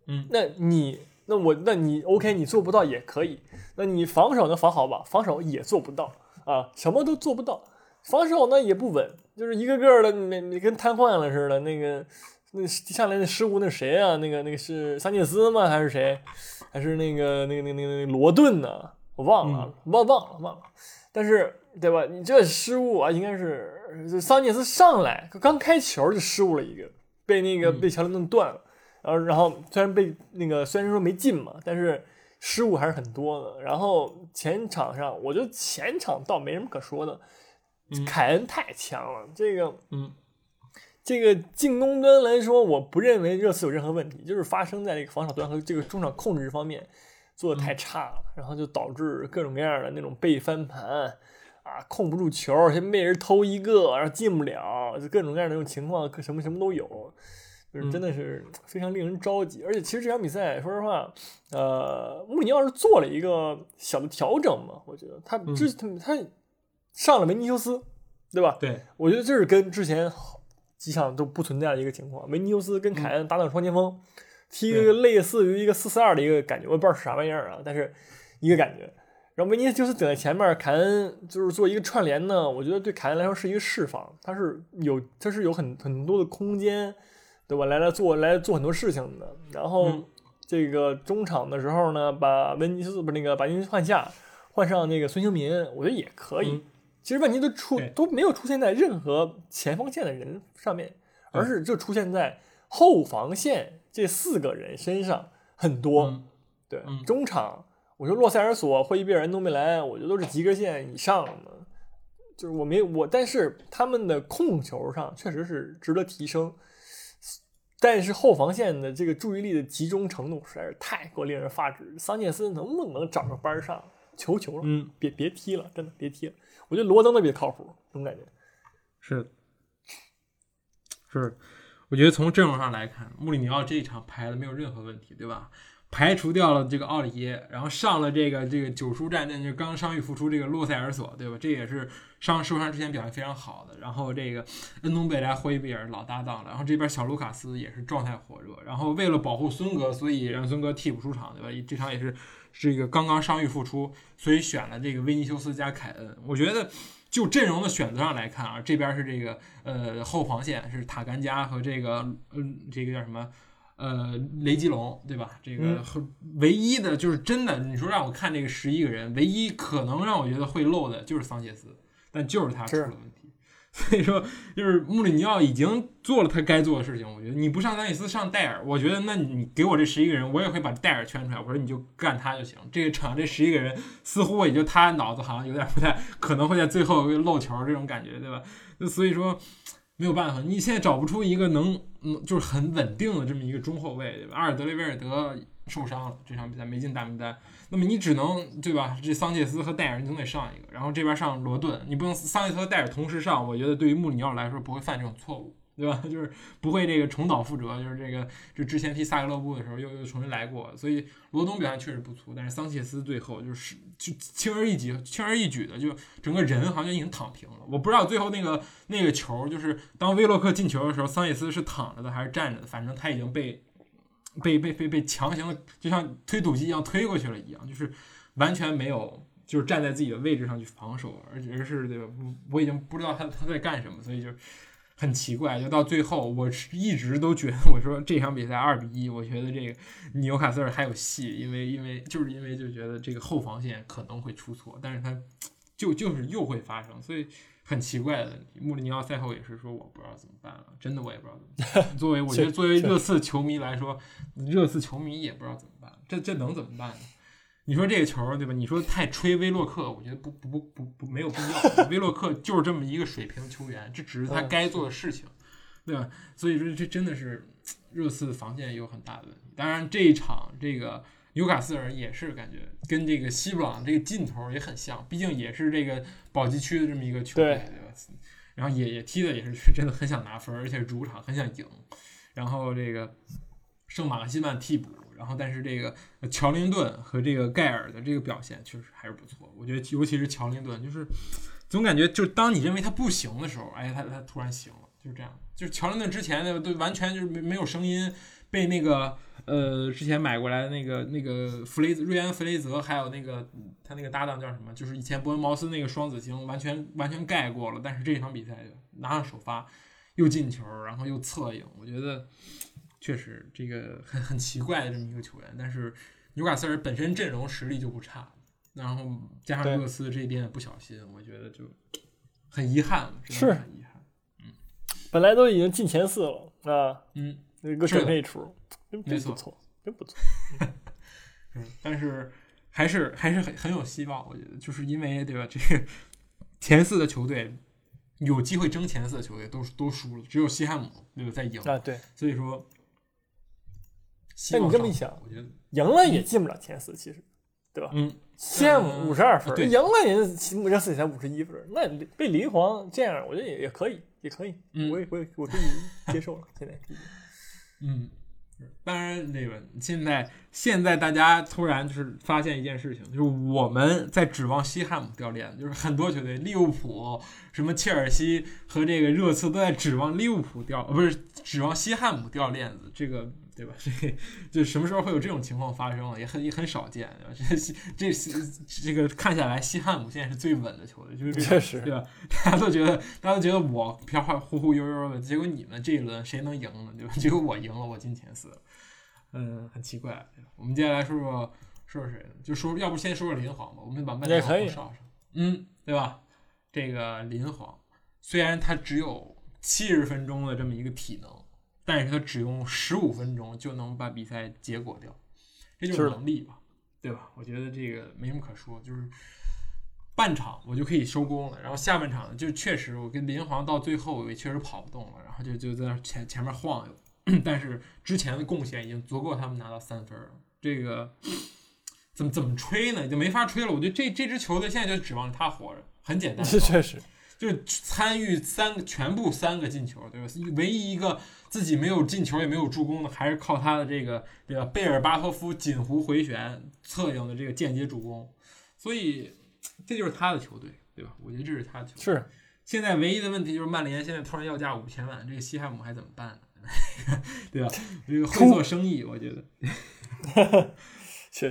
Speaker 1: 嗯，
Speaker 2: 那你。那我，那你 OK，你做不到也可以。那你防守能防好吧？防守也做不到啊，什么都做不到。防守呢也不稳，就是一个个的，你你跟瘫痪了似的。那个那下来那失误那谁啊？那个那个是桑切斯吗？还是谁？还是那个那个那个那个罗顿呢？我忘了，忘忘了忘了。但是对吧？你这失误啊，应该是桑切斯上来刚开球就失误了一个，被那个被乔林顿断了。然后，然后虽然被那个虽然说没进嘛，但是失误还是很多的。然后前场上，我觉得前场倒没什么可说的，凯恩太强了。这个，
Speaker 1: 嗯，
Speaker 2: 这个进攻端来说，我不认为热刺有任何问题，就是发生在这个防守端和这个中场控制方面做的太差了，然后就导致各种各样的那种被翻盘啊，控不住球，先被人偷一个，然后进不了，就各种各样的那种情况，什么什么都有。就是真的是非常令人着急，而且其实这场比赛，说实话，呃，穆里尼奥是做了一个小的调整嘛，我觉得他之他他上了维尼修斯，对吧？
Speaker 1: 对，
Speaker 2: 我觉得这是跟之前几场都不存在的一个情况，维尼修斯跟凯恩搭档双前锋，踢一个类似于一个四四二的一个感觉，我也不知道是啥玩意儿啊，但是一个感觉。然后维尼修斯顶在前面，凯恩就是做一个串联呢，我觉得对凯恩来说是一个释放，他是有他是有很很多的空间。对吧？来来做来做很多事情的。然后这个中场的时候呢，把温尼斯不是那个把温尼斯换下，换上那个孙兴民，我觉得也可以。其实问题都出都没有出现在任何前锋线的人上面，而是就出现在后防线这四个人身上很多。对，中场，我说洛塞尔索、霍伊比尔、恩东贝莱，我觉得都是及格线以上的。就是我没我，但是他们的控球上确实是值得提升。但是后防线的这个注意力的集中程度实在是太过令人发指。桑切斯能不能找个班上？求求了，
Speaker 1: 嗯，
Speaker 2: 别别踢了，真的别踢了。我觉得罗登特别靠谱，这种感觉。
Speaker 1: 是，是，我觉得从阵容上来看，穆里尼奥这一场排的没有任何问题，对吧？排除掉了这个奥里耶，然后上了这个这个九叔战阵，就刚伤愈复出这个洛塞尔索，对吧？这也是伤受伤之前表现非常好的。然后这个恩东贝莱、霍伊比尔老搭档了，然后这边小卢卡斯也是状态火热。然后为了保护孙哥，所以让孙哥替补出场，对吧？这场也是这个刚刚伤愈复出，所以选了这个维尼修斯加凯恩。我觉得就阵容的选择上来看啊，这边是这个呃后防线是塔甘加和这个嗯这个叫什么？呃，雷吉隆，对吧？这个唯一的就是真的，你说让我看这个十一个人，唯一可能让我觉得会漏的就是桑切斯，但就是他出了问题。所以说，就是穆里尼奥已经做了他该做的事情。我觉得你不上桑切斯，上戴尔，我觉得那你给我这十一个人，我也会把戴尔圈出来。我说你就干他就行。这个场这十一个人，似乎也就他脑子好像有点不太可能会在最后漏球这种感觉，对吧？那所以说。没有办法，你现在找不出一个能，嗯，就是很稳定的这么一个中后卫，对吧？阿尔德雷威尔德受伤了，这场比赛没进大名单，那么你只能，对吧？这桑切斯和戴尔你总得上一个，然后这边上罗顿，你不能桑切斯和戴尔同时上，我觉得对于穆里尼奥来说不会犯这种错误。对吧？就是不会这个重蹈覆辙，就是这个，就之前踢萨格勒布的时候又又重新来过，所以罗东表现确实不错，但是桑切斯最后就是就轻而易举，轻而易举的就整个人好像已经躺平了。我不知道最后那个那个球，就是当威洛克进球的时候，桑切斯是躺着的还是站着的，反正他已经被被被被被强行，就像推土机一样推过去了一样，就是完全没有就是站在自己的位置上去防守，而且是对吧？我已经不知道他他在干什么，所以就。很奇怪，就到最后，我一直都觉得，我说这场比赛二比一，我觉得这个纽卡斯尔还有戏，因为因为就是因为就觉得这个后防线可能会出错，但是他就就是又会发生，所以很奇怪的。穆里尼奥赛后也是说，我不知道怎么办了，真的我也不知道怎么办。作为我觉得作为热刺球迷来说，热刺球迷也不知道怎么办，这这能怎么办呢？你说这个球对吧？你说太吹威洛克，我觉得不不不不不没有必要。威洛克就是这么一个水平球员，这只是他该做的事情，对吧？所以说这真的是热刺防线有很大的问题。当然这一场这个纽卡斯尔也是感觉跟这个西布朗这个劲头也很像，毕竟也是这个保级区的这么一个球队，对吧？然后也也踢的也是真的很想拿分，而且主场很想赢。然后这个圣马克西曼替补。然后，但是这个乔林顿和这个盖尔的这个表现确实还是不错。我觉得，尤其是乔林顿，就是总感觉，就是当你认为他不行的时候，哎，他他突然行了，就是这样。就是乔林顿之前的都完全就是没没有声音，被那个呃之前买过来的那个那个弗雷瑞安弗雷泽，还有那个他那个搭档叫什么，就是以前伯恩茅斯那个双子星，完全完全盖过了。但是这场比赛拿上首发又进球，然后又策应，我觉得。确实，这个很很奇怪的这么一个球员，但是纽卡斯尔本身阵容实力就不差，然后加上热刺这边不小心，我觉得就很遗憾，
Speaker 2: 是
Speaker 1: 很遗憾。嗯，
Speaker 2: 本来都已经进前四了
Speaker 1: 啊，嗯，
Speaker 2: 那个准备出，真
Speaker 1: 不
Speaker 2: 错，真不错。
Speaker 1: 嗯，但是还是还是很很有希望，我觉得，就是因为对吧？这个 前四的球队有机会争前四的球队都都输了，只有西汉姆对吧在赢
Speaker 2: 啊，对，
Speaker 1: 所以说。
Speaker 2: 那你这么一想，
Speaker 1: 我觉得
Speaker 2: 赢了也进不了前四，其实，对吧？
Speaker 1: 嗯，
Speaker 2: 羡慕五十二分，赢了人
Speaker 1: 热
Speaker 2: 刺才五十一分，那被林皇这样，我觉得也也可以，也可以，嗯我也我也我可以接受了。现在，
Speaker 1: 嗯，当然那个现在现在大家突然就是发现一件事情，就是我们在指望西汉姆掉链子，就是很多球队，利物浦、什么切尔西和这个热刺都在指望利物浦掉，不是指望西汉姆掉链子，这个。对吧？这就什么时候会有这种情况发生也很也很少见，对吧？这这这个看下来，西汉姆现在是最稳的球队，就是
Speaker 2: 确实，
Speaker 1: 对吧？大家都觉得，大家都觉得我飘忽忽忽悠悠的，结果你们这一轮谁能赢呢？对吧？结果我赢了，我进前四，嗯，很奇怪。我们接下来说说说说谁呢？就说要不先说说林皇吧，我们把曼联上上，嗯，对吧？这个林皇虽然他只有七十分钟的这么一个体能。但是他只用十五分钟就能把比赛结果掉，这就是能力吧，对吧？我觉得这个没什么可说，就是半场我就可以收工了，然后下半场就确实我跟林皇到最后也确实跑不动了，然后就就在那前前面晃悠，但是之前的贡献已经足够他们拿到三分了。这个怎么怎么吹呢？就没法吹了。我觉得这这支球队现在就指望着他活着，很简单，
Speaker 2: 确实。
Speaker 1: 就参与三个全部三个进球，对吧？唯一一个自己没有进球也没有助攻的，还是靠他的这个对吧？贝尔巴托夫锦湖回旋策应的这个间接助攻，所以这就是他的球队，对吧？我觉得这是他的球队。
Speaker 2: 是。
Speaker 1: 现在唯一的问题就是曼联现在突然要价五千万，这个西汉姆还怎么办呢？对吧？这个会做生意，我觉得。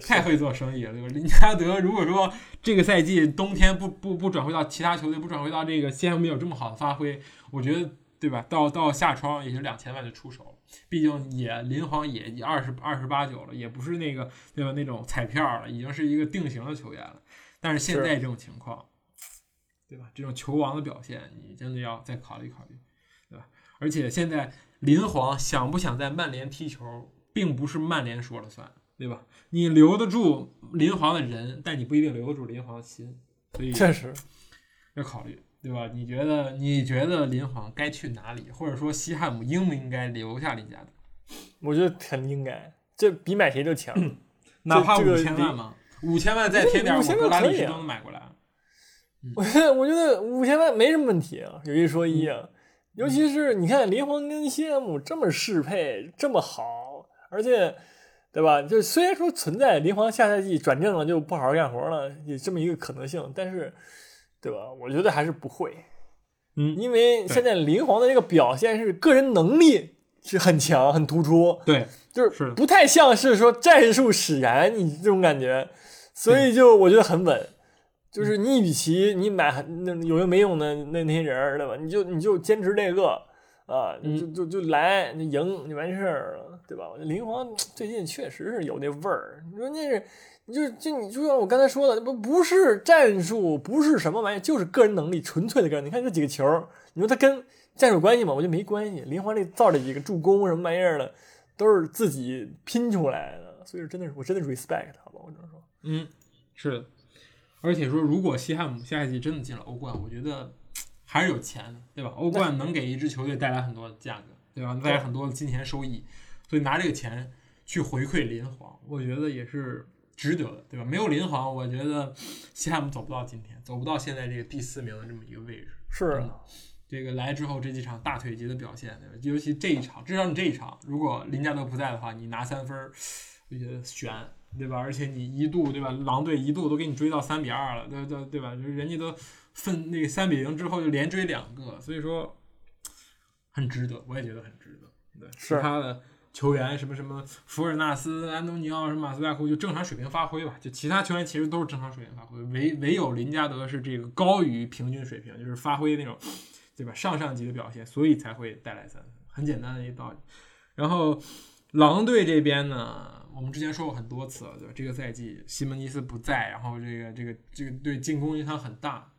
Speaker 1: 太会做生意了，对吧？林加德如果说这个赛季冬天不不不转会到其他球队，不转会到这个西汉姆有这么好的发挥，我觉得，对吧？到到夏窗也就两千万就出手，毕竟也林皇也也二十二十八九了，也不是那个对吧？那种彩票了，已经是一个定型的球员了。但是现在这种情况，对吧？这种球王的表现，你真的要再考虑考虑，对吧？而且现在林皇想不想在曼联踢球，并不是曼联说了算。对吧？你留得住林皇的人，但你不一定留得住林皇的心，所以
Speaker 2: 确实
Speaker 1: 要考虑，对吧？你觉得你觉得林皇该去哪里，或者说西汉姆应不应该留下林家德？
Speaker 2: 我觉得肯定该，这比买谁都强，
Speaker 1: 哪怕五千万嘛，五千万再添点，我格拉利什都能买过来。
Speaker 2: 我觉得我觉得五千万没什么问题啊，有一说一啊，尤其是你看林皇跟西汉姆这么适配，这么好，而且。对吧？就虽然说存在林皇下赛季转正了就不好好干活了，有这么一个可能性，但是，对吧？我觉得还是不会。
Speaker 1: 嗯，
Speaker 2: 因为现在林皇的这个表现是个人能力是很强、很突出。
Speaker 1: 对，
Speaker 2: 就是不太像是说战术使然，你这种感觉，所以就我觉得很稳。就是你与其你买那有用没用的那那些人，对吧？你就你就坚持这个。啊，就就就来，你赢就完事儿了，对吧？林皇最近确实是有那味儿。你说那是，你就就你就像我刚才说的，不不是战术，不是什么玩意儿，就是个人能力，纯粹的个人。你看这几个球，你说他跟战术关系吗？我觉得没关系。林皇这造这几个助攻什么玩意儿的，都是自己拼出来的，所以说真的是我真的 respect 好吧？我只能说，
Speaker 1: 嗯，是的。而且说，如果西汉姆下一季真的进了欧冠，我觉得。还是有钱的，对吧？欧冠能给一支球队带来很多的价格，对吧？带来很多的金钱收益，所以拿这个钱去回馈林皇，我觉得也是值得的，对吧？没有林皇，我觉得西汉姆走不到今天，走不到现在这个第四名的这么一个位置。
Speaker 2: 是，
Speaker 1: 这个来之后这几场大腿级的表现，对吧？尤其这一场，至少你这一场，如果林加德不在的话，你拿三分，我觉得悬，对吧？而且你一度，对吧？狼队一度都给你追到三比二了，对对对吧？就是人家都。分那三比零之后就连追两个，所以说很值得，我也觉得很值得。对，其他的球员什么什么福尔纳斯、安东尼奥什么马斯代库就正常水平发挥吧，就其他球员其实都是正常水平发挥，唯唯有林加德是这个高于平均水平，就是发挥那种对吧上上级的表现，所以才会带来三分，很简单的一道理。然后狼队这边呢，我们之前说过很多次了，对吧？这个赛季西门尼斯不在，然后这个这个这个对进攻影响很大。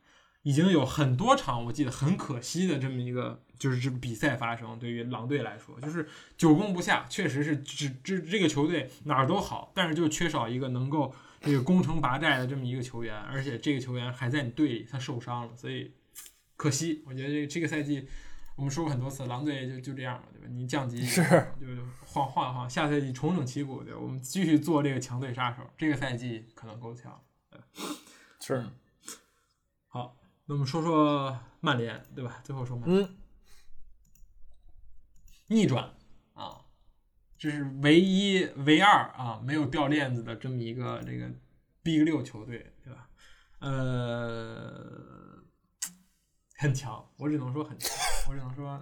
Speaker 1: 已经有很多场，我记得很可惜的这么一个就是这比赛发生。对于狼队来说，就是久攻不下，确实是只这这个球队哪儿都好，但是就缺少一个能够这个攻城拔寨的这么一个球员，而且这个球员还在你队里，他受伤了，所以可惜。我觉得这这个赛季我们说过很多次，狼队就就这样了，对吧？你降级
Speaker 2: 是
Speaker 1: 就换换换，下赛季重整旗鼓，对，我们继续做这个强队杀手。这个赛季可能够呛，
Speaker 2: 是
Speaker 1: 好。那我们说说曼联，对吧？最后说曼联，逆转啊，这是唯一唯二啊没有掉链子的这么一个这个 Big 六球队，对吧？呃，很强，我只能说很强，我只能说，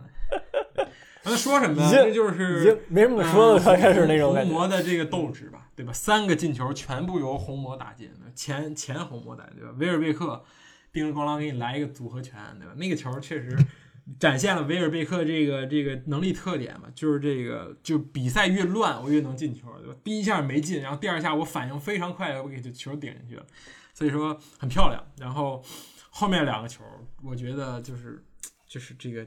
Speaker 1: 那说什么呢？这就是
Speaker 2: 已经没什么可说的，开始那种
Speaker 1: 红魔的这个斗志吧，对吧？三个进球全部由红魔打进，前前红魔打，对吧？维尔贝克。叮咣啷给你来一个组合拳，对吧？那个球确实展现了维尔贝克这个这个能力特点嘛，就是这个就比赛越乱我越能进球，对吧？第一下没进，然后第二下我反应非常快，我给这球顶进去了，所以说很漂亮。然后后面两个球，我觉得就是就是这个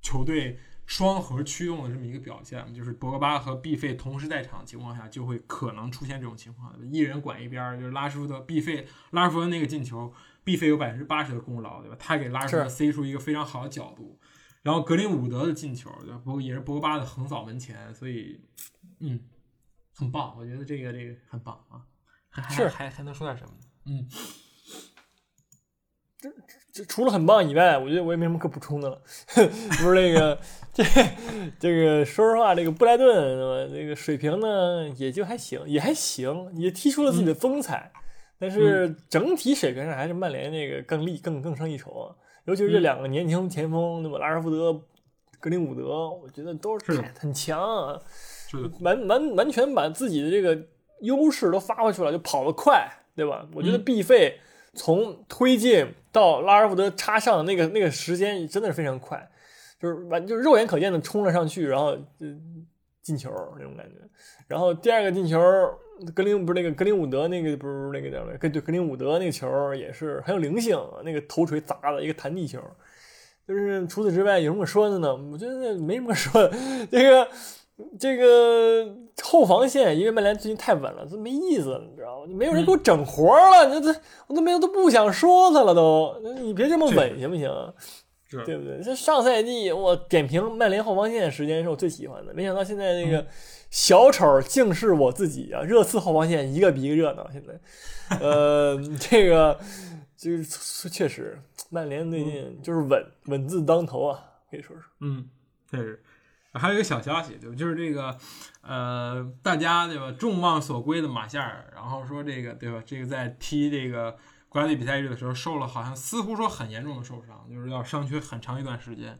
Speaker 1: 球队双核驱动的这么一个表现，就是博格巴和毕费同时在场的情况下，就会可能出现这种情况，一人管一边，就是拉什福德、毕费、拉什福德那个进球。毕费有百分之八十的功劳，对吧？他给拉什福德塞出一个非常好的角度，然后格林伍德的进球，对吧？不过也是博格巴的横扫门前，所以，嗯，很棒，我觉得这个这个很棒啊。还还还还能说点什么？嗯，
Speaker 2: 这这除了很棒以外，我觉得我也没什么可补充的了。不是那个这这个，说实话，这个布莱顿这个水平呢，也就还行，也还行，也踢出了自己的风采。但是整体水平上还是曼联那个更厉更更胜一筹啊。尤其是这两个年轻前锋，对吧？拉什福德、格林伍德，我觉得都是很强啊，完完完全把自己的这个优势都发挥出来，就跑得快，对吧？我觉得毕费从推进到拉什福德插上那个那个时间真的是非常快，就是完就是肉眼可见的冲了上去，然后进球那种感觉。然后第二个进球。格林不是那个格林伍德那个不是那个叫什么？跟对格林伍德那个球也是很有灵性，那个头锤砸的一个弹地球。就是除此之外有什么说的呢？我觉得没什么说的。这个这个后防线，因为曼联最近太稳了，这没意思，你知道吗？你没有人给我整活了，这这我都没有都不想说他了都。你别这么稳行不行？对不对？这上赛季我点评曼联后防线时间是我最喜欢的，没想到现在那个。小丑竟是我自己啊！热刺后防线一个比一个热闹。现在，呃，这个就是确实，曼联最近就是稳稳字当头啊，可以说是。
Speaker 1: 嗯，确实。还有一个小消息，对吧？就是这个，呃，大家对吧？众望所归的马夏尔，然后说这个对吧？这个在踢这个国家队比赛日的时候受了好像似乎说很严重的受伤，就是要伤缺很长一段时间。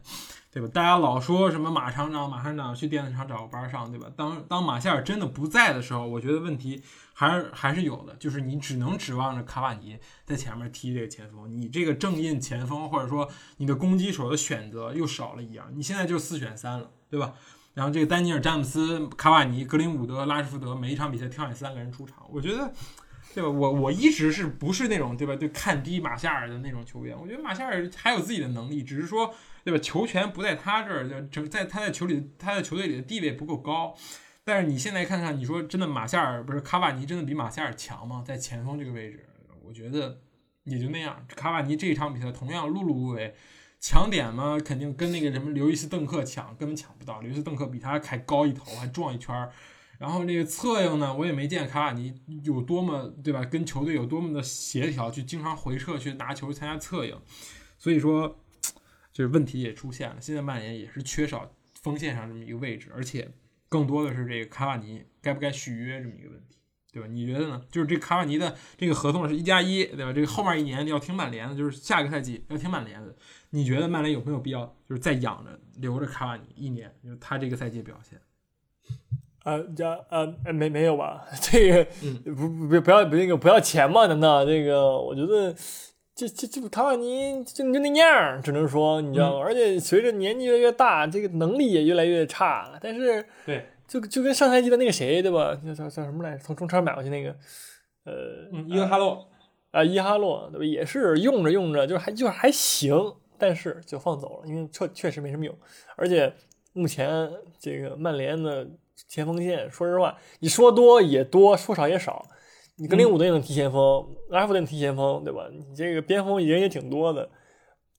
Speaker 1: 对吧？大家老说什么马厂长、马厂长去电子厂找个班上，对吧？当当马夏尔真的不在的时候，我觉得问题还是还是有的，就是你只能指望着卡瓦尼在前面踢这个前锋，你这个正印前锋或者说你的攻击手的选择又少了一样。你现在就四选三了，对吧？然后这个丹尼尔、詹姆斯、卡瓦尼、格林伍德、拉什福德，每一场比赛挑选三个人出场，我觉得，对吧？我我一直是不是那种对吧？就看低马夏尔的那种球员，我觉得马夏尔还有自己的能力，只是说。对吧？球权不在他这儿，就在他在球里，他在球队里的地位不够高。但是你现在看看，你说真的，马夏尔不是卡瓦尼，真的比马夏尔强吗？在前锋这个位置，我觉得也就那样。卡瓦尼这一场比赛同样碌碌无为，抢点嘛，肯定跟那个什么刘易斯邓克抢，根本抢不到。刘易斯邓克比他还高一头，还壮一圈儿。然后这个策应呢，我也没见卡瓦尼有多么对吧？跟球队有多么的协调，去经常回撤去拿球参加策应。所以说。就是问题也出现了，现在曼联也是缺少锋线上这么一个位置，而且更多的是这个卡瓦尼该不该续约这么一个问题，对吧？你觉得呢？就是这卡瓦尼的这个合同是一加一，对吧？这个后面一年要听曼联的，就是下个赛季要听曼联的。你觉得曼联有没有必要就是再养着留着卡瓦尼一年？就是他这个赛季表现？
Speaker 2: 啊，加啊，没没有吧？这个不不不要不那个不要钱嘛？难道这个？我觉得。这这这卡瓦尼就就那样，只能说你知道吗？而且随着年纪越来越大，这个能力也越来越差。但是，
Speaker 1: 对，
Speaker 2: 就就跟上赛季的那个谁，对吧？叫叫叫什么来着？从中超买过去那个，呃，
Speaker 1: 伊哈洛
Speaker 2: 啊，伊哈洛，对吧？也是用着用着，就还就还行，但是就放走了，因为确确实没什么用。而且目前这个曼联的前锋线，说实话，你说多也多，说少也少。你格林伍德也能踢前锋，拉夫德踢前锋，对吧？你这个边锋人也挺多的，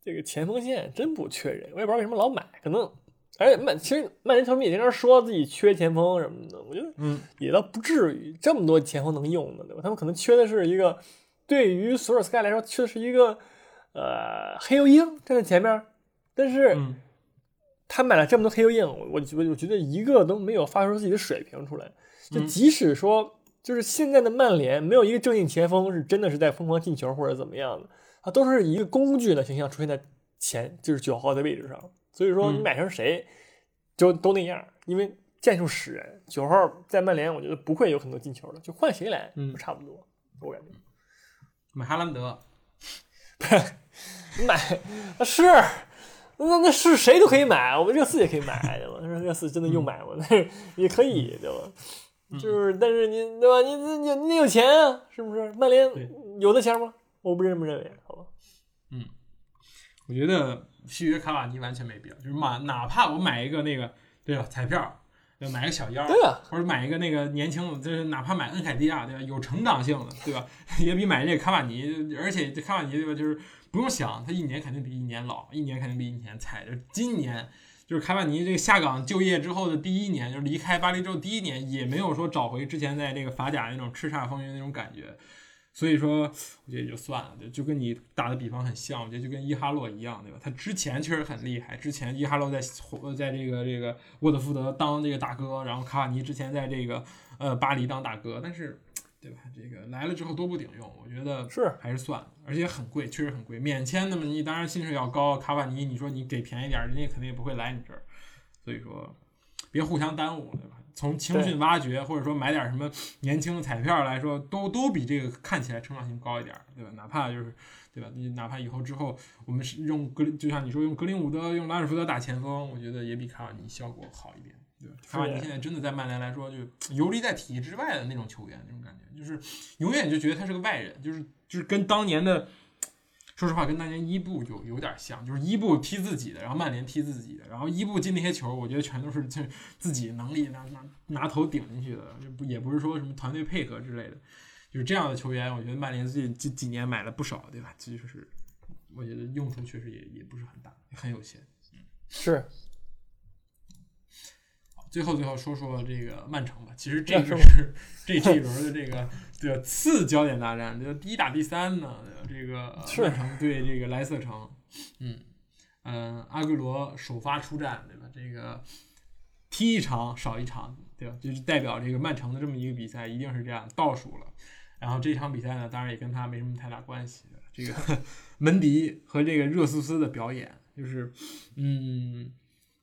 Speaker 2: 这个前锋线真不缺人，我也不知道为什么老买。可能，而且曼其实曼联球迷也经常说自己缺前锋什么的，我觉得，
Speaker 1: 嗯，
Speaker 2: 也倒不至于这么多前锋能用的，对吧？他们可能缺的是一个，对于索尔斯盖来说，缺的是一个，呃，黑油鹰站在前面，但是他买了这么多黑油鹰，我我我觉得一个都没有发出自己的水平出来，就即使说。就是现在的曼联没有一个正印前锋是真的是在疯狂进球或者怎么样的，他都是一个工具的形象出现在前，就是九号的位置上。所以说你买成谁，就都那样，因为战术使然。九号在曼联，我觉得不会有很多进球的，就换谁来，都，差不多，我感觉。
Speaker 1: 买哈兰德，
Speaker 2: 不 是买，是，那那是谁都可以买，我们热刺也可以买，对吧？热刺真的用买吗？但是也可以，对吧？就是，但是你对吧？你你你你有钱啊，是不是？曼联有的钱吗？我不这么认为，好吧？
Speaker 1: 嗯，我觉得续约卡瓦尼完全没必要。就是买，哪怕我买一个那个，对吧？彩票，买个小妖，
Speaker 2: 对啊，
Speaker 1: 或者买一个那个年轻的，就是哪怕买恩凯迪亚，对吧？有成长性的，对吧？也比买这个卡瓦尼，而且这卡瓦尼对吧？就是不用想，他一年肯定比一年老，一年肯定比一年菜。就。今年。就是卡瓦尼这个下岗就业之后的第一年，就是离开巴黎之后第一年，也没有说找回之前在这个法甲那种叱咤风云那种感觉，所以说，我觉得也就算了，就就跟你打的比方很像，我觉得就跟伊哈洛一样，对吧？他之前确实很厉害，之前伊哈洛在在这个这个沃特福德当这个大哥，然后卡瓦尼之前在这个呃巴黎当大哥，但是，对吧？这个来了之后都不顶用，我觉得
Speaker 2: 是
Speaker 1: 还是算了，而且很贵，确实很贵。免签那么你当然薪水要高，卡瓦尼你说你给便宜点，人家肯定也不会来你这儿，所以说别互相耽误，对吧？从青训挖掘，或者说买点什么年轻的彩票来说，都都比这个看起来成长性高一点，对吧？哪怕就是，对吧？你哪怕以后之后，我们是用格，就像你说用格林伍德、用拉尔福德打前锋，我觉得也比卡瓦尼效果好一点，对吧？卡瓦尼现在真的在曼联来说，就游离在体系之外的那种球员，那种感觉，就是永远就觉得他是个外人，就是就是跟当年的。说实话，跟当年伊布有有点像，就是伊布踢自己的，然后曼联踢自己的，然后伊布进那些球，我觉得全都是就自己能力拿拿拿头顶进去的，就不也不是说什么团队配合之类的，就是这样的球员，我觉得曼联最近这几年买了不少，对吧？就是我觉得用处确实也也不是很大，很有限。嗯，
Speaker 2: 是。
Speaker 1: 最后最后说说这个曼城吧，其实这个是 这这一轮的这个的次焦点大战，就第一打第三呢。这个曼城对这个莱斯特城，嗯嗯，阿圭罗首发出战，对吧？这个踢一场少一场，对吧？就是代表这个曼城的这么一个比赛，一定是这样倒数了。然后这场比赛呢，当然也跟他没什么太大关系。这个 门迪和这个热苏斯的表演，就是嗯，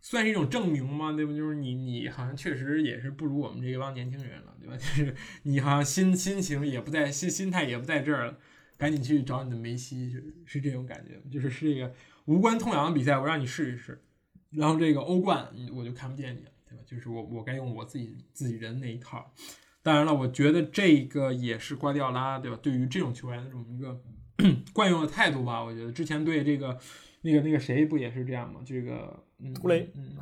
Speaker 1: 算是一种证明吗？对吧？就是你你好像确实也是不如我们这一帮年轻人了，对吧？就是你好像心心情也不在，心心态也不在这儿了。赶紧去找你的梅西，是是这种感觉，就是是这个无关痛痒的比赛，我让你试一试。然后这个欧冠，我就看不见你了，对吧？就是我我该用我自己自己人那一套。当然了，我觉得这个也是瓜迪奥拉，对吧？对于这种球员的这么一个 惯用的态度吧，我觉得之前对这个那个那个谁不也是这样吗？这个
Speaker 2: 图雷，
Speaker 1: 嗯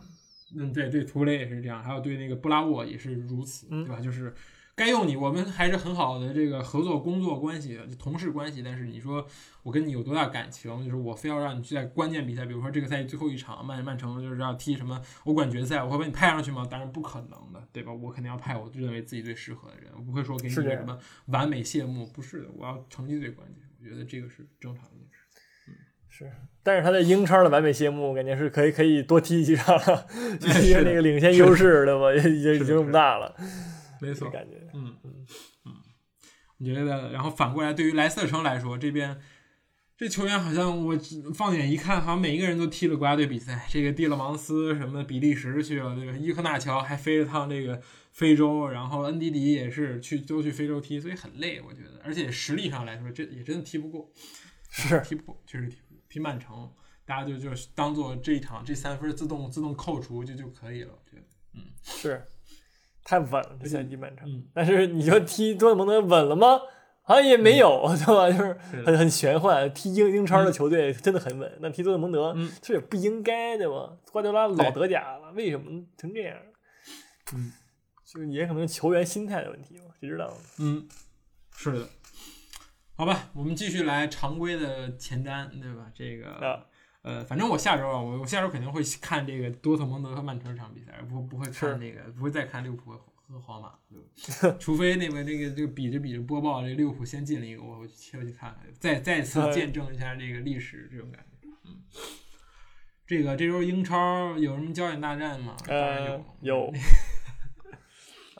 Speaker 1: 嗯，对对，图雷也是这样，还有对那个布拉沃也是如此，对吧？就是。该用你，我们还是很好的这个合作工作关系、同事关系。但是你说我跟你有多大感情？就是我非要让你去在关键比赛，比如说这个赛季最后一场，曼曼城就是要踢什么欧冠决赛，我会把你派上去吗？当然不可能的，对吧？我肯定要派我认为自己最适合的人，我不会说给你什么完美谢幕。不是的，我要成绩最关键。我觉得这个是正常的事。
Speaker 2: 嗯，是。但是他在英超的完美谢幕，感觉是可以可以多踢几场了，因为那个领先优势，对吧？已经已经这么大了。
Speaker 1: 没错，
Speaker 2: 感觉，
Speaker 1: 嗯嗯嗯，我觉得，然后反过来，对于莱斯特城来说，这边这球员好像我放眼一看，好像每一个人都踢了国家队比赛。这个蒂勒芒斯什么比利时去了，对吧？伊科纳乔还飞了趟这个非洲，然后恩迪迪也是去都去非洲踢，所以很累，我觉得。而且实力上来说，这也真的踢不过，
Speaker 2: 是
Speaker 1: 踢不过，确实踢不过。踢曼城，大家就就当做这一场这三分自动自动扣除就就可以了，我觉得，嗯，
Speaker 2: 是。太稳了，这赛季曼城。但是你说踢多特蒙德稳了吗？好像也没有，对吧？就是很很玄幻。踢英英超的球队真的很稳，那踢多特蒙德这也不应该，对吧？瓜迪奥拉老德甲了，为什么成这样？
Speaker 1: 嗯，
Speaker 2: 就也可能球员心态的问题吧，谁知道？
Speaker 1: 嗯，是的。好吧，我们继续来常规的前瞻，对吧？这个。呃，反正我下周啊，我我下周肯定会看这个多特蒙德和曼城这场比赛，不不会看那个，不会再看利物浦和皇马，除非那个那个这个比着比着播报，这利物浦先进了一个，我我切回去看看，再再次见证一下这个历史这种感觉。嗯，这个这周英超有什么焦点大战吗？当然
Speaker 2: 有，有。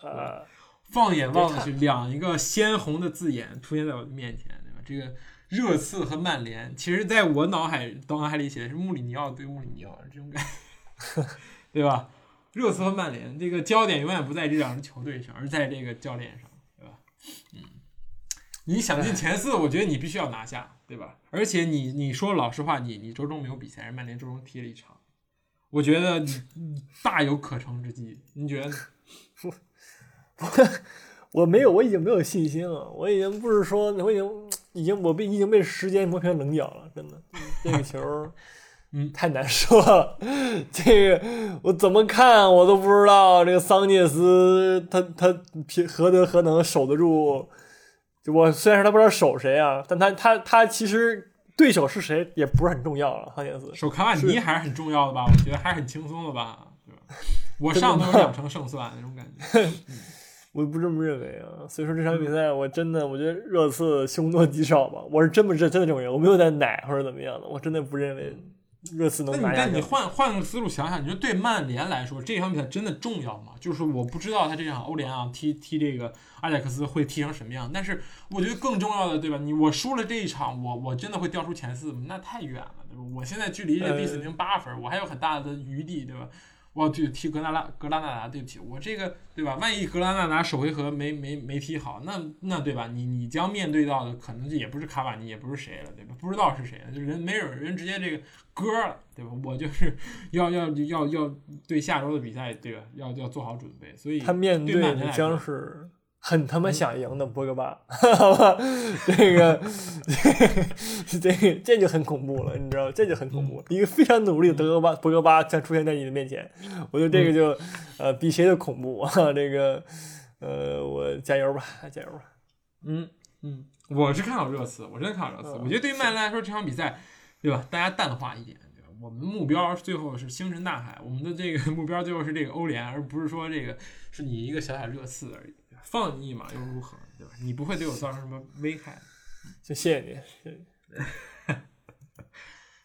Speaker 1: 呃，放眼望去，两一个鲜红的字眼出现在我的面前，对吧？这个。热刺和曼联，其实在我脑海脑海里写的是穆里尼奥对穆里尼奥这种感觉，对吧？热刺和曼联这个焦点永远不在这两支球队上，而在这个教练上，对吧？嗯，你想进前四，我觉得你必须要拿下，对吧？而且你你说老实话，你你周中没有比赛，曼联周中踢了一场，我觉得你大有可乘之机，你觉得？
Speaker 2: 我 我没有，我已经没有信心了，我已经不是说我已经。已经我被已经被时间磨平棱角了，真的，这个球，
Speaker 1: 嗯，
Speaker 2: 太难说了。这个我怎么看我都不知道。这个桑切斯他他何德何能守得住？我虽然说他不知道守谁啊，但他他他其实对手是谁也不是很重要了。桑切斯
Speaker 1: 守卡瓦尼还是很重要的吧？我觉得还是很轻松的吧，对吧？我 上都有两成胜算那种感觉。
Speaker 2: 我不这么认为啊。所以说这场比赛，我真的我觉得热刺凶多吉少吧。我是真不是真的这么认为，我没有在奶或者怎么样的，我真的不认为热刺能拿
Speaker 1: 下。那你你换换个思路想想，你说对曼联来说这场比赛真的重要吗？就是我不知道他这场欧联啊踢踢这个阿贾克斯会踢成什么样，但是我觉得更重要的对吧？你我输了这一场，我我真的会掉出前四吗？那太远了，对吧？我现在距离这第四名八分，我还有很大的余地，对吧？我对踢格拉拉格拉纳达，对不起，我这个对吧？万一格拉纳达首回合没没没踢好，那那对吧？你你将面对到的可能就也不是卡瓦尼，也不是谁了，对吧？不知道是谁了，就人没准人直接这个割了，对吧？我就是 要要要要对下周的比赛，对吧？要要做好准备，所以
Speaker 2: 他面对的将是。很他妈想赢的博格巴，好吧，这个，这个这就很恐怖了，你知道，这就很恐怖。一个非常努力的德格巴博格巴将出现在你的面前，我觉得这个就，呃，比谁都恐怖啊！这个，呃，我加油吧，加油吧。
Speaker 1: 嗯嗯，我是看好热刺，我真的看好热刺。我觉得对于曼联来说，这场比赛，对吧？大家淡化一点，对吧？我们目标最后是星辰大海，我们的这个 目标最后是这个欧联，而不是说这个是你一个小小热刺而已。放你一马又如何，对吧？你不会对我造成什么危害，
Speaker 2: 就谢谢你，谢谢。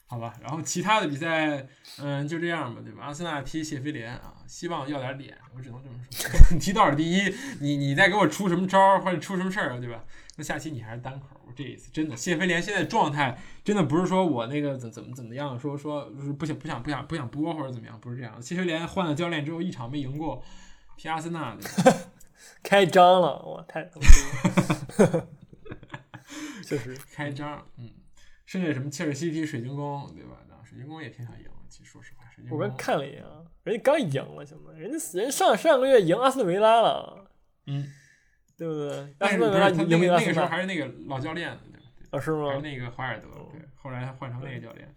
Speaker 1: 好吧，然后其他的比赛，嗯，就这样吧，对吧？阿森纳踢谢菲联啊，希望要点脸，我只能这么说。踢多少第一，你你再给我出什么招或者出什么事儿，对吧？那下期你还是单口。我这一次真的，谢菲联现在状态真的不是说我那个怎怎么怎么样，说说不想不想不想不想播或者怎么样，不是这样。谢菲联换了教练之后，一场没赢过，踢阿森纳。
Speaker 2: 开张了，我太他妈 确实
Speaker 1: 开张，嗯，剩下什么切尔西踢水晶宫，对吧？水晶宫也挺想赢，其实说实话，水晶宫
Speaker 2: 我刚看了一眼，人家刚赢了，行吗？人家人上上个月赢阿斯顿维拉了，
Speaker 1: 嗯，
Speaker 2: 对不对？
Speaker 1: 阿斯
Speaker 2: 顿维拉赢
Speaker 1: 那个时候还是那个老教练，对吧？啊，
Speaker 2: 是吗？
Speaker 1: 还是那个华尔德，对，后来他换成那个教练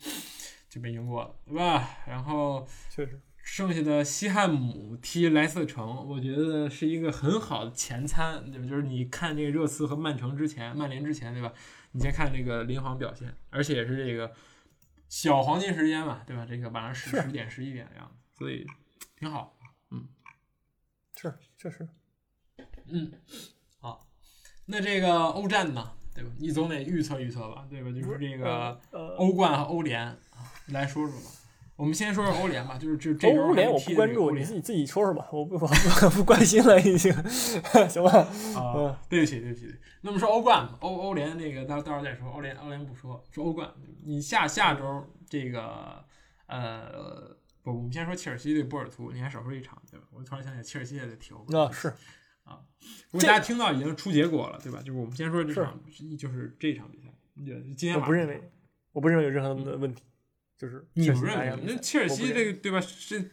Speaker 1: 就没赢过了，对吧？然后
Speaker 2: 确实。
Speaker 1: 剩下的西汉姆踢莱斯特城，我觉得是一个很好的前餐，对吧？就是你看这个热刺和曼城之前，曼联之前，对吧？你先看这个林皇表现，而且也是这个小黄金时间嘛，对吧？这个晚上十十点、十一点的样子，所以挺好。嗯，
Speaker 2: 是，确实。
Speaker 1: 嗯，好，那这个欧战呢，对吧？你总得预测预测吧，对吧？就是这个欧冠和欧联来说说吧。我们先说说欧联吧，就是这这
Speaker 2: 欧联我不关注，你自己自己说说吧，我不我不关心了已经，行吧？
Speaker 1: 啊，对不起对不起。那么说欧冠欧欧联那个到到时候再说，欧联欧联不说，说欧冠。你下下周这个呃不，我们先说切尔西对波尔图，你还少说一场对吧？我突然想起切尔西也在踢欧冠。
Speaker 2: 啊是
Speaker 1: 啊，如果大家听到已经出结果了对吧？就是我们先说这场，就是这场比赛，今天
Speaker 2: 我不认为，我不认为有任何的问题。就是
Speaker 1: 你不认为？那切尔西这个对吧？是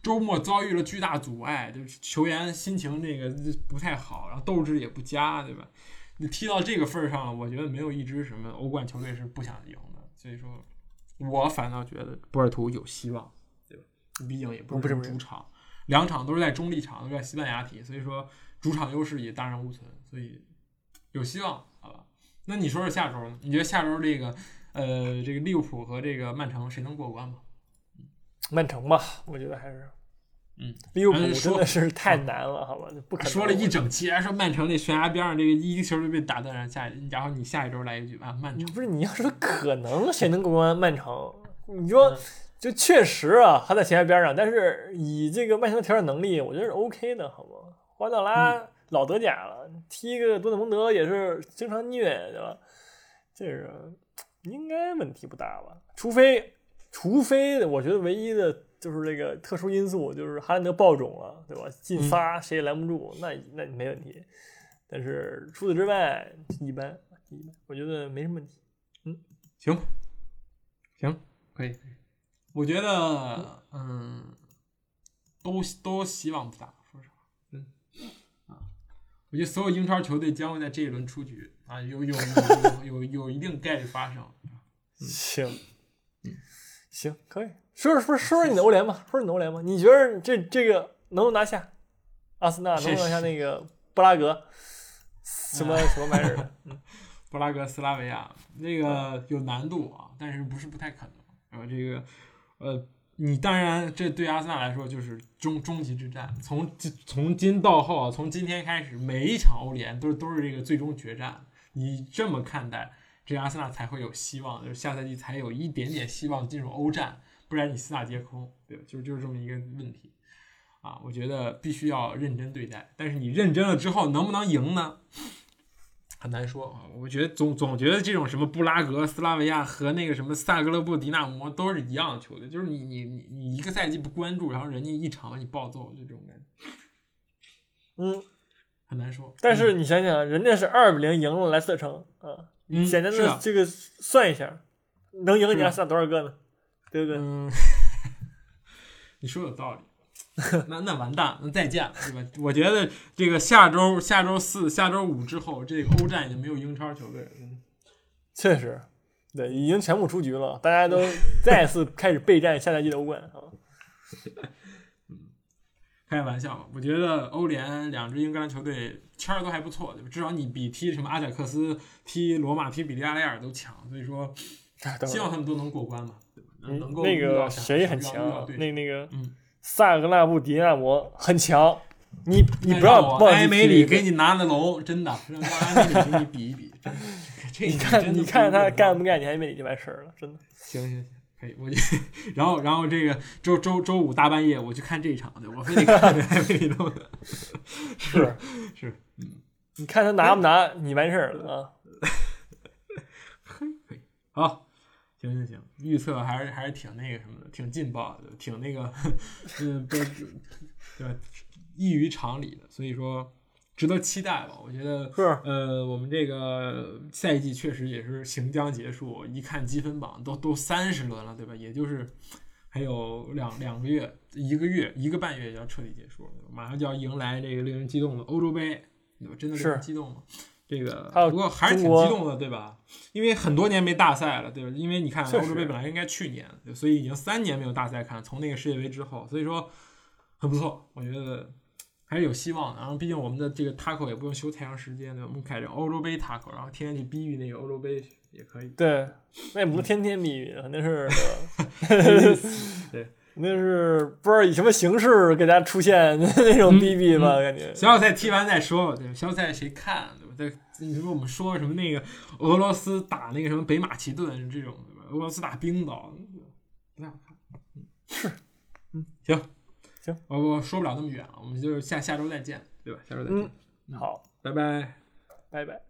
Speaker 1: 周末遭遇了巨大阻碍，就是球员心情这个不太好，然后斗志也不佳，对吧？你踢到这个份儿上了，我觉得没有一支什么欧冠球队是不想赢的。所以说，我反倒觉得波尔图有希望，对吧？毕竟也不是主场，两场都是在中立场，都在西班牙踢，所以说主场优势也荡然无存，所以有希望，好吧？那你说说下周呢？你觉得下周这个？呃，这个利物浦和这个曼城谁能过关吗？
Speaker 2: 曼城吧，我觉得还是，
Speaker 1: 嗯，
Speaker 2: 利物浦真的是太难了，好吧？不可能
Speaker 1: 说了一整期，说曼城那悬崖边上这个一个球就被打断，下然后你下一周来一句啊，曼城
Speaker 2: 不是你要说可能谁能过关？曼城，你说就确实啊，还在悬崖边上，但是以这个曼城的调整能力，我觉得是 OK 的，好吗？瓜迪奥拉老德甲了，踢个多特蒙德也是经常虐，对吧？这个。应该问题不大吧？除非，除非我觉得唯一的就是这个特殊因素，就是哈兰德爆种了，对吧？进仨谁也拦不住，那那没问题。但是除此之外，一般一般，我觉得没什么问题。嗯，
Speaker 1: 行，行，可以。我觉得，嗯，都都希望不大，说实话。嗯，啊，我觉得所有英超球队将会在这一轮出局。啊，有有有有有一定概率发生。
Speaker 2: 行，嗯，行，可以说说说说说你的欧联吧，说说你的欧联吧。你觉得这这个能不能拿下？阿森纳能拿下那个布拉格？什么什么玩意儿？
Speaker 1: 布拉格斯拉维亚那个有难度啊，但是不是不太可能。然后这个呃，你当然这对阿森纳来说就是终终极之战，从从今到后啊，从今天开始，每一场欧联都都是这个最终决战。你这么看待，这阿森纳才会有希望，就是下赛季才有一点点希望进入欧战，不然你四大皆空，对吧？就就是这么一个问题啊。我觉得必须要认真对待，但是你认真了之后能不能赢呢？很难说啊，我觉得总总觉得这种什么布拉格、斯拉维亚和那个什么萨格勒布、迪纳摩都是一样的球队，就是你你你你一个赛季不关注，然后人家一场把你暴揍，就这种感觉。
Speaker 2: 嗯，
Speaker 1: 很难说。
Speaker 2: 但是你想想，人家是二比零赢了莱斯特城啊，简单的这个算一下，能赢你阿森纳多少个呢？对不对？
Speaker 1: 嗯，你说有道理。那那完蛋，那再见，对吧？我觉得这个下周、下周四、下周五之后，这个欧战已经没有英超球队了。
Speaker 2: 确实，对，已经全部出局了，大家都再次开始备战下赛季的欧冠啊。
Speaker 1: 嗯，开玩笑，我觉得欧联两支英格兰球队签儿都还不错，对吧？至少你比踢什么阿贾克斯、踢罗马、踢比利亚雷尔都强，所以说 希望他们都能过关嘛，对吧？能够
Speaker 2: 那个谁很强，那那个
Speaker 1: 嗯。
Speaker 2: 萨格纳布迪纳摩很强，你你不要
Speaker 1: 埃梅里给你拿了龙，真的让埃梅里给你比一比。
Speaker 2: 你看你看他干不干，你埃梅里就完事儿了，真的。
Speaker 1: 行行行，可以。我就然后然后这个周周周五大半夜我去看这一场，的，我非得看这埃梅里弄的。
Speaker 2: 是
Speaker 1: 是，嗯，
Speaker 2: 你看他拿不拿，你完事儿了啊。
Speaker 1: 可以可以，好。行行行，预测还是还是挺那个什么的，挺劲爆的，挺那个，嗯，不，对，异于常理的，所以说值得期待吧。我觉得，呃，我们这个赛季确实也是行将结束，一看积分榜都都三十轮了，对吧？也就是还有两两个月，一个月一个半月就要彻底结束了，马上就要迎来这个令人激动的欧洲杯，对吧？真的令人激动吗？这个不过还是挺激动的，对吧？因为很多年没大赛了，对吧？因为你看欧洲杯本来应该去年，所以已经三年没有大赛看，从那个世界杯之后，所以说很不错，我觉得还是有希望的。然后毕竟我们的这个 taco 也不用休太长时间，对吧？我们开着欧洲杯 taco，然后天天去逼逼那个欧洲杯也可以。
Speaker 2: 对，那也不是天天逼逼，肯定是
Speaker 1: 对。
Speaker 2: 那是不知道以什么形式给大家出现那种逼逼吧？感觉
Speaker 1: 小组赛踢完再说吧，对小组赛谁看，对吧？对，你说我们说什么那个俄罗斯打那个什么北马其顿这种，对吧？俄罗斯打冰岛，不太好看。
Speaker 2: 是，
Speaker 1: 嗯，行
Speaker 2: 行，
Speaker 1: 我我说不了那么远了，我们就下下周再见，对吧？下周再见。
Speaker 2: 嗯，好，
Speaker 1: 拜拜，
Speaker 2: 拜拜。